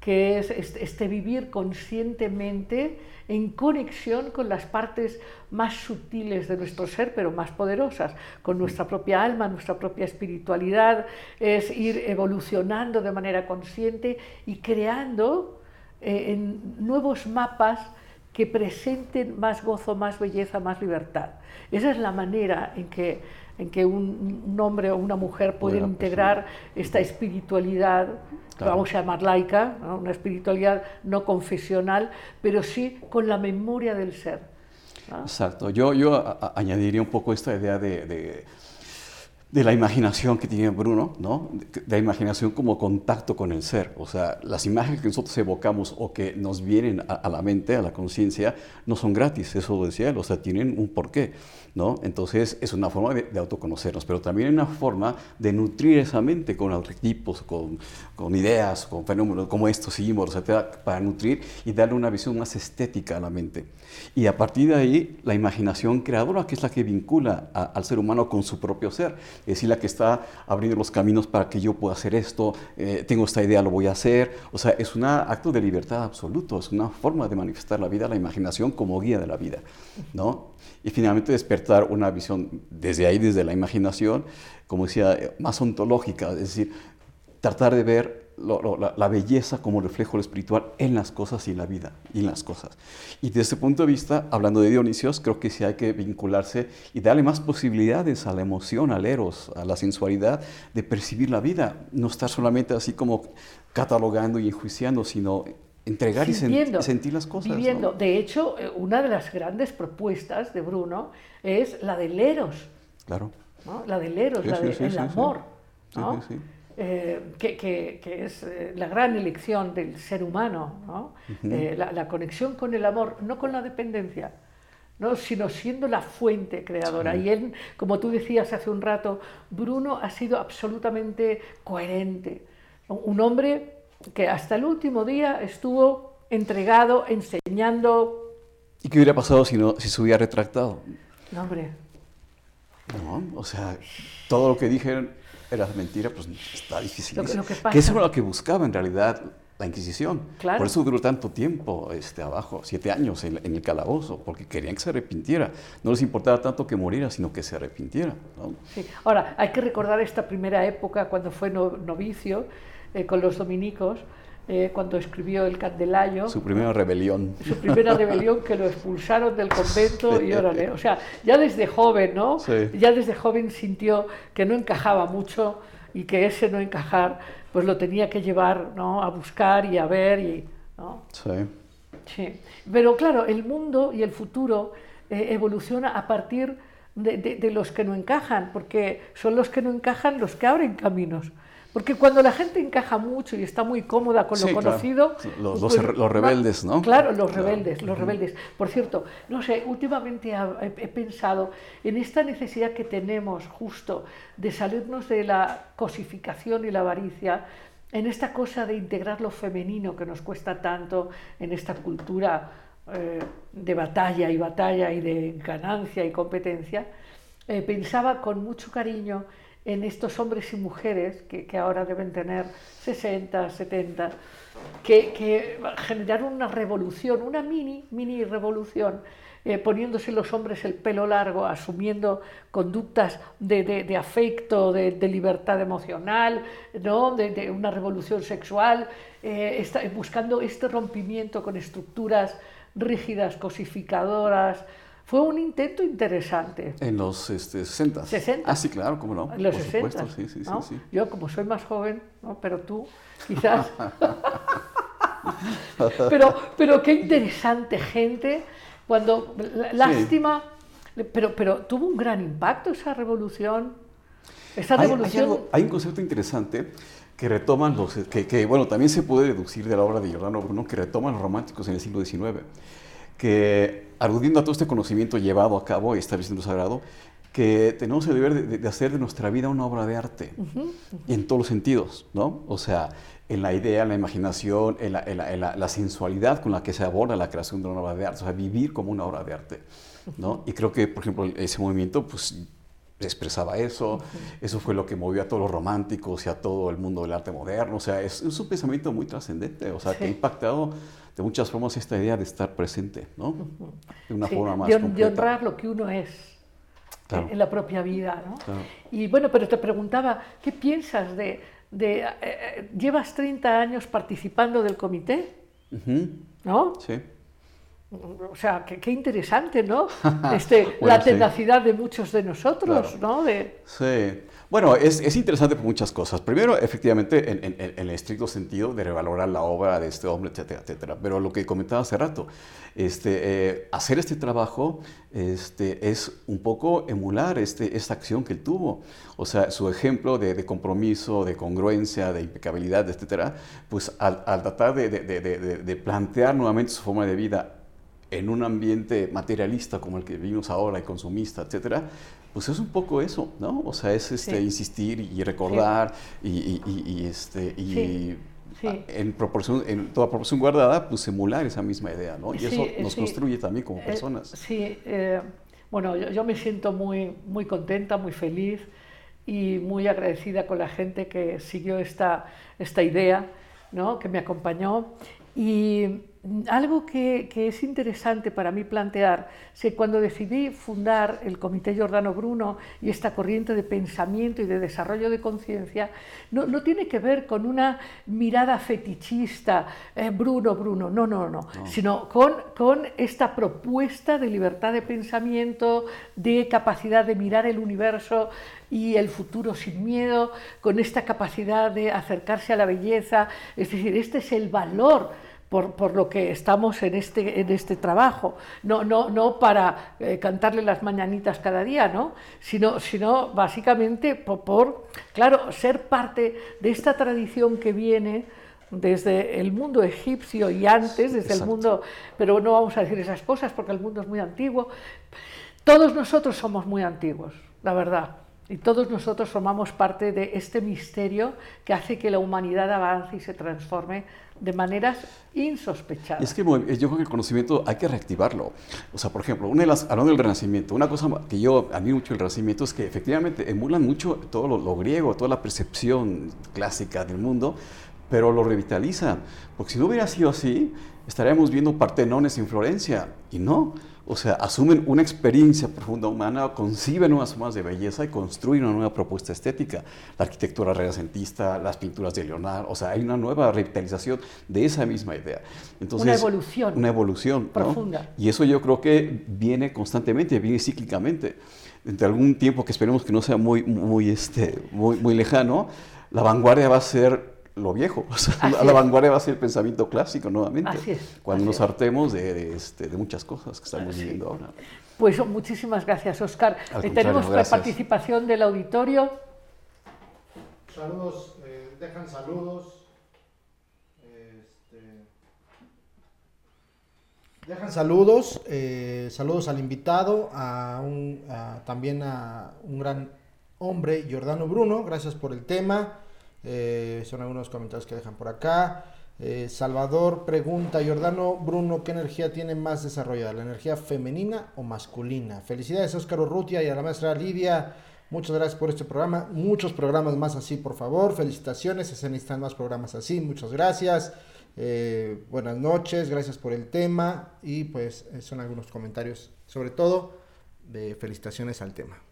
que es este, vivir conscientemente en conexión con las partes más sutiles de nuestro ser, pero más poderosas, con nuestra propia alma, nuestra propia espiritualidad, es ir evolucionando de manera consciente y creando eh, en nuevos mapas que presenten más gozo, más belleza, más libertad. Esa es la manera en que, en que un, hombre o una mujer pueden integrar esta espiritualidad, vamos a llamar laica, una espiritualidad no confesional, pero sí con la memoria del ser. Exacto. Yo, yo añadiría un poco esta idea de de la imaginación que tiene Bruno, ¿no? de la imaginación como contacto con el ser. O sea, las imágenes que nosotros evocamos o que nos vienen a, la mente, a la conciencia, no son gratis, eso lo decía él, o sea, tienen un porqué. ¿No? Entonces, es una forma de, autoconocernos, pero también una forma de nutrir esa mente con arquetipos, con, con ideas, con fenómenos como estos símbolos, etcétera, para nutrir y darle una visión más estética a la mente. Y a partir de ahí, la imaginación creadora, que es la que vincula al ser humano con su propio ser, es decir, la que está abriendo los caminos para que yo pueda hacer esto, eh, tengo esta idea, lo voy a hacer. O sea, es un acto de libertad absoluto, es una forma de manifestar la vida, la imaginación como guía de la vida, ¿no? Y finalmente despertar una visión desde ahí, desde la imaginación, como decía, más ontológica, es decir, tratar de ver la, belleza como reflejo espiritual en las cosas y la vida y en las cosas. Y desde ese punto de vista, hablando de Dionisios, creo que sí hay que vincularse y darle más posibilidades a la emoción, al eros, a la sensualidad de percibir la vida, no estar solamente así como catalogando y enjuiciando, sino entregar y, sentir las cosas. Viviendo. De hecho, eh, una de las grandes propuestas de Bruno es la del eros. Claro. La del eros, la del amor. ¿no? Eh, que, es eh, la gran elección del ser humano, eh, la, conexión con el amor, no con la dependencia, ¿no? sino siendo la fuente creadora. Y él, como tú decías hace un rato, Bruno ha sido absolutamente coherente. Un hombre que hasta el último día estuvo entregado, enseñando. ¿Y qué hubiera pasado si, no, si se hubiera retractado? No, hombre. No, o sea, todo lo que dije era mentira, pues está difícil. Lo, que, eso era lo que buscaba en realidad la Inquisición. Por eso duró tanto tiempo este, abajo, siete años en, el calabozo, porque querían que se arrepintiera. No les importaba tanto que muriera, sino que se arrepintiera. Sí. Ahora, hay que recordar esta primera época cuando fue novicio eh, con los dominicos, eh, cuando escribió el Candelayo. Su primera rebelión. Su primera rebelión que lo expulsaron del convento y órale. O sea, ya desde joven, ¿no? Ya desde joven sintió que no encajaba mucho y que ese no encajar pues lo tenía que llevar ¿no? a buscar y a ver. Y, ¿no? Sí. Sí. Pero claro, el mundo y el futuro eh, evoluciona a partir de, de- de los que no encajan, porque son los que no encajan los que abren caminos. Porque cuando la gente encaja mucho y está muy cómoda con Sí, lo claro. conocido... Los- pues, los- los rebeldes, ¿no? Claro, los Claro. rebeldes, los rebeldes. Por cierto, no sé, últimamente he, he pensado en esta necesidad que tenemos justo de salirnos de la cosificación y la avaricia, en esta cosa de integrar lo femenino que nos cuesta tanto en esta cultura eh, de batalla y batalla y de ganancia y competencia. Eh, pensaba con mucho cariño en estos hombres y mujeres que, que ahora deben tener 60, 70, que, que generaron una revolución, una mini, mini revolución, eh, poniéndose los hombres el pelo largo, asumiendo conductas de, de- afecto, de, libertad emocional, ¿no? de, una revolución sexual, eh, esta- buscando este rompimiento con estructuras rígidas, cosificadoras. Fue un intento interesante. En los este, 60. 60. Ah, sí, claro, cómo no. En los Por 60. supuesto, sí, sí, ¿no? sí. Yo, como soy más joven, ¿no? pero tú, quizás. pero, pero qué interesante gente, cuando. Lástima, pero, pero tuvo un gran impacto esa revolución. Esa Hay, hay revolución. algo- hay un concepto interesante que retoman los, que, que, bueno, también se puede deducir de la obra de Giordano Bruno, que retoman los románticos en el siglo XIX, que aludiendo a todo este conocimiento llevado a cabo y estableciendo sagrado, que tenemos el deber de, de hacer de nuestra vida una obra de arte, y en todos los sentidos, ¿no? O sea, en la idea, en la imaginación, en la, en la- en la- la sensualidad con la que se aborda la creación de una obra de arte, o sea, vivir como una obra de arte, ¿no? Y creo que, por ejemplo, ese movimiento, pues expresaba eso, eso fue lo que movió a todos los románticos y a todo el mundo del arte moderno, o sea, es, es un pensamiento muy trascendente, o sea, que ha Sí. impactado de muchas formas esta idea de estar presente, ¿no? De una Sí, forma más de, de honrar lo que uno es Claro. en, en la propia vida. ¿no? Claro. Y bueno, pero te preguntaba, ¿qué piensas de... de eh, eh, llevas 30 años participando del comité, Ujú, ¿no? Sí. O sea, qué, interesante, ¿no? Este, Bueno, la sí. tenacidad de muchos de nosotros, Claro. ¿no? De, Sí. Bueno, es, es interesante por muchas cosas. Primero, efectivamente, en, en- en el estricto sentido de revalorar la obra de este hombre, etcétera, etcétera. Pero lo que comentaba hace rato, este, eh, hacer este trabajo este, es un poco emular este, esta acción que él tuvo. O sea, su ejemplo de, de compromiso, de congruencia, de impecabilidad, etcétera, pues al, al tratar de, de- de- plantear nuevamente su forma de vida en un ambiente materialista como el que vivimos ahora y consumista, etcétera, pues es un poco eso, ¿no? O sea, es este, Sí. insistir y recordar y, y- y- y, este, y Sí, sí. en proporción, en toda proporción guardada, pues emular esa misma idea, ¿no? Y Sí, eso eh, nos sí. construye también como Eh, personas. sí, eh, bueno, yo, yo me siento muy, muy contenta, muy feliz y muy agradecida con la gente que siguió esta, esta idea, ¿no? que me acompañó. Y algo que, que es interesante para mí plantear, es que cuando decidí fundar el Comité Giordano Bruno y esta corriente de pensamiento y de desarrollo de conciencia, no, no tiene que ver con una mirada fetichista, eh, Bruno, Bruno, no, no, no, sino con, con esta propuesta de libertad de pensamiento, de capacidad de mirar el universo y el futuro sin miedo, con esta capacidad de acercarse a la belleza, es decir, este es el valor por, por lo que estamos en este, en este trabajo, no, no, no para eh, cantarle las mañanitas cada día, ¿no? sino, sino básicamente por, por, claro, ser parte de esta tradición que viene desde el mundo egipcio y antes, desde el Exacto. mundo, pero no vamos a decir esas cosas porque el mundo es muy antiguo. Todos nosotros somos muy antiguos, la verdad. Y todos nosotros formamos parte de este misterio que hace que la humanidad avance y se transforme de maneras insospechadas. Es que yo creo que el conocimiento hay que reactivarlo. O sea, por ejemplo, una de las, hablando del Renacimiento, una cosa que yo admiro mucho del Renacimiento es que efectivamente emulan mucho todo lo, lo griego, toda la percepción clásica del mundo, pero lo revitalizan. Porque si no hubiera sido así, estaríamos viendo partenones en Florencia, y no. O sea, asumen una experiencia profunda humana, conciben nuevas formas de belleza y construyen una nueva propuesta estética. La arquitectura renacentista, las pinturas de Leonardo, o sea, hay una nueva revitalización de esa misma idea. Entonces, Una evolución Una evolución. ¿no? profunda. Y eso yo creo que viene constantemente, viene cíclicamente. Entre algún tiempo que esperemos que no sea muy, muy, este, muy, muy lejano, la vanguardia va a ser lo viejo. O sea, Así a la es. vanguardia va a ser el pensamiento clásico nuevamente. Así es, Cuando así nos hartemos de, de, este, de muchas cosas que estamos viviendo ahora. Pues muchísimas gracias, Oscar. Eh, tenemos la participación del auditorio. Saludos, eh, dejan saludos. Este, Dejan saludos, eh, saludos al invitado, a un, a- también a un gran hombre, Giordano Bruno, gracias por el tema. Eh, son algunos comentarios que dejan por acá. Eh, Salvador pregunta, Giordano Bruno, ¿qué energía tiene más desarrollada? ¿La energía femenina o masculina? Felicidades Óscar Urrutia y a la maestra Lidia. Muchas gracias por este programa. Muchos programas más así, por favor. Felicitaciones. Se necesitan más programas así. Muchas gracias. Eh, buenas noches. Gracias por el tema. Y pues son algunos comentarios, sobre todo de felicitaciones al tema.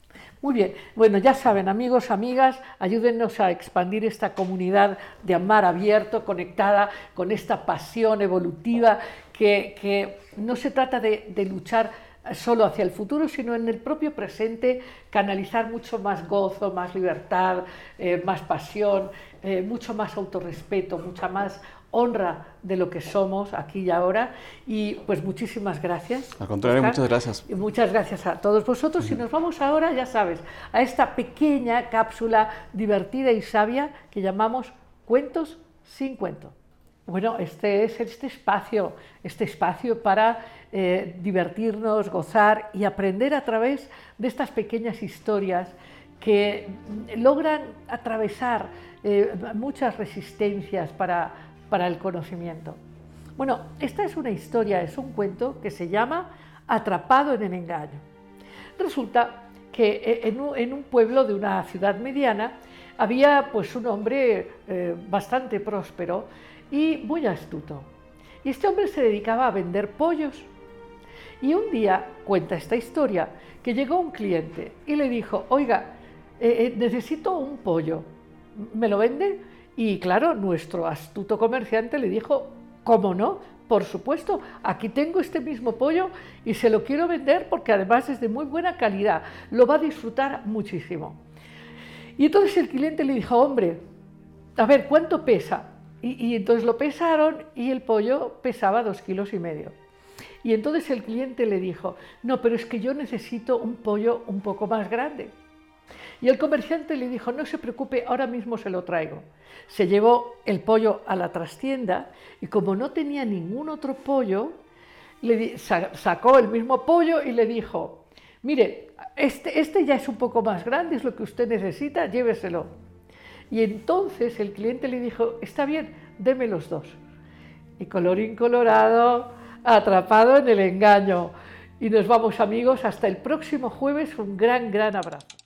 Muy bien, bueno, ya saben, amigos, amigas, ayúdennos a expandir esta comunidad de amar abierto, conectada con esta pasión evolutiva, que, no se trata de, de luchar solo hacia el futuro, sino en el propio presente, canalizar mucho más gozo, más libertad, eh, más pasión, eh, mucho más autorrespeto, mucha más honra de lo que somos aquí y ahora. Y pues muchísimas gracias. Al contrario, muchas gracias. Y Muchas gracias a todos vosotros y nos vamos ahora, ya sabes, a esta pequeña cápsula divertida y sabia que llamamos Cuentos sin cuento. Bueno, este es este espacio, este espacio para eh, divertirnos, gozar y aprender a través de estas pequeñas historias que logran atravesar eh, muchas resistencias para, para el conocimiento. Bueno, esta es una historia, es un cuento que se llama Atrapado en el engaño. Resulta que eh, en un, pueblo de una ciudad mediana había pues un hombre eh, bastante próspero y muy astuto. Y este hombre se dedicaba a vender pollos. Y un día cuenta esta historia que llegó un cliente y le dijo, oiga, eh, necesito un pollo, ¿me lo vende? Y claro, nuestro astuto comerciante le dijo, ¿cómo no? Por supuesto, aquí tengo este mismo pollo y se lo quiero vender porque además es de muy buena calidad, lo va a disfrutar muchísimo. Y entonces el cliente le dijo, hombre, a ver, ¿cuánto pesa? Y, entonces lo pesaron y el pollo pesaba dos kilos y medio. Y entonces el cliente le dijo, no, pero es que yo necesito un pollo un poco más grande. Y el comerciante le dijo, no se preocupe, ahora mismo se lo traigo. Se llevó el pollo a la trastienda y como no tenía ningún otro pollo, le sacó el mismo pollo y le dijo, mire, este, este ya es un poco más grande, es lo que usted necesita, lléveselo. Y entonces el cliente le dijo, está bien, deme los dos. Y colorín colorado, atrapado en el engaño. Y nos vamos amigos hasta el próximo jueves, un gran, gran abrazo.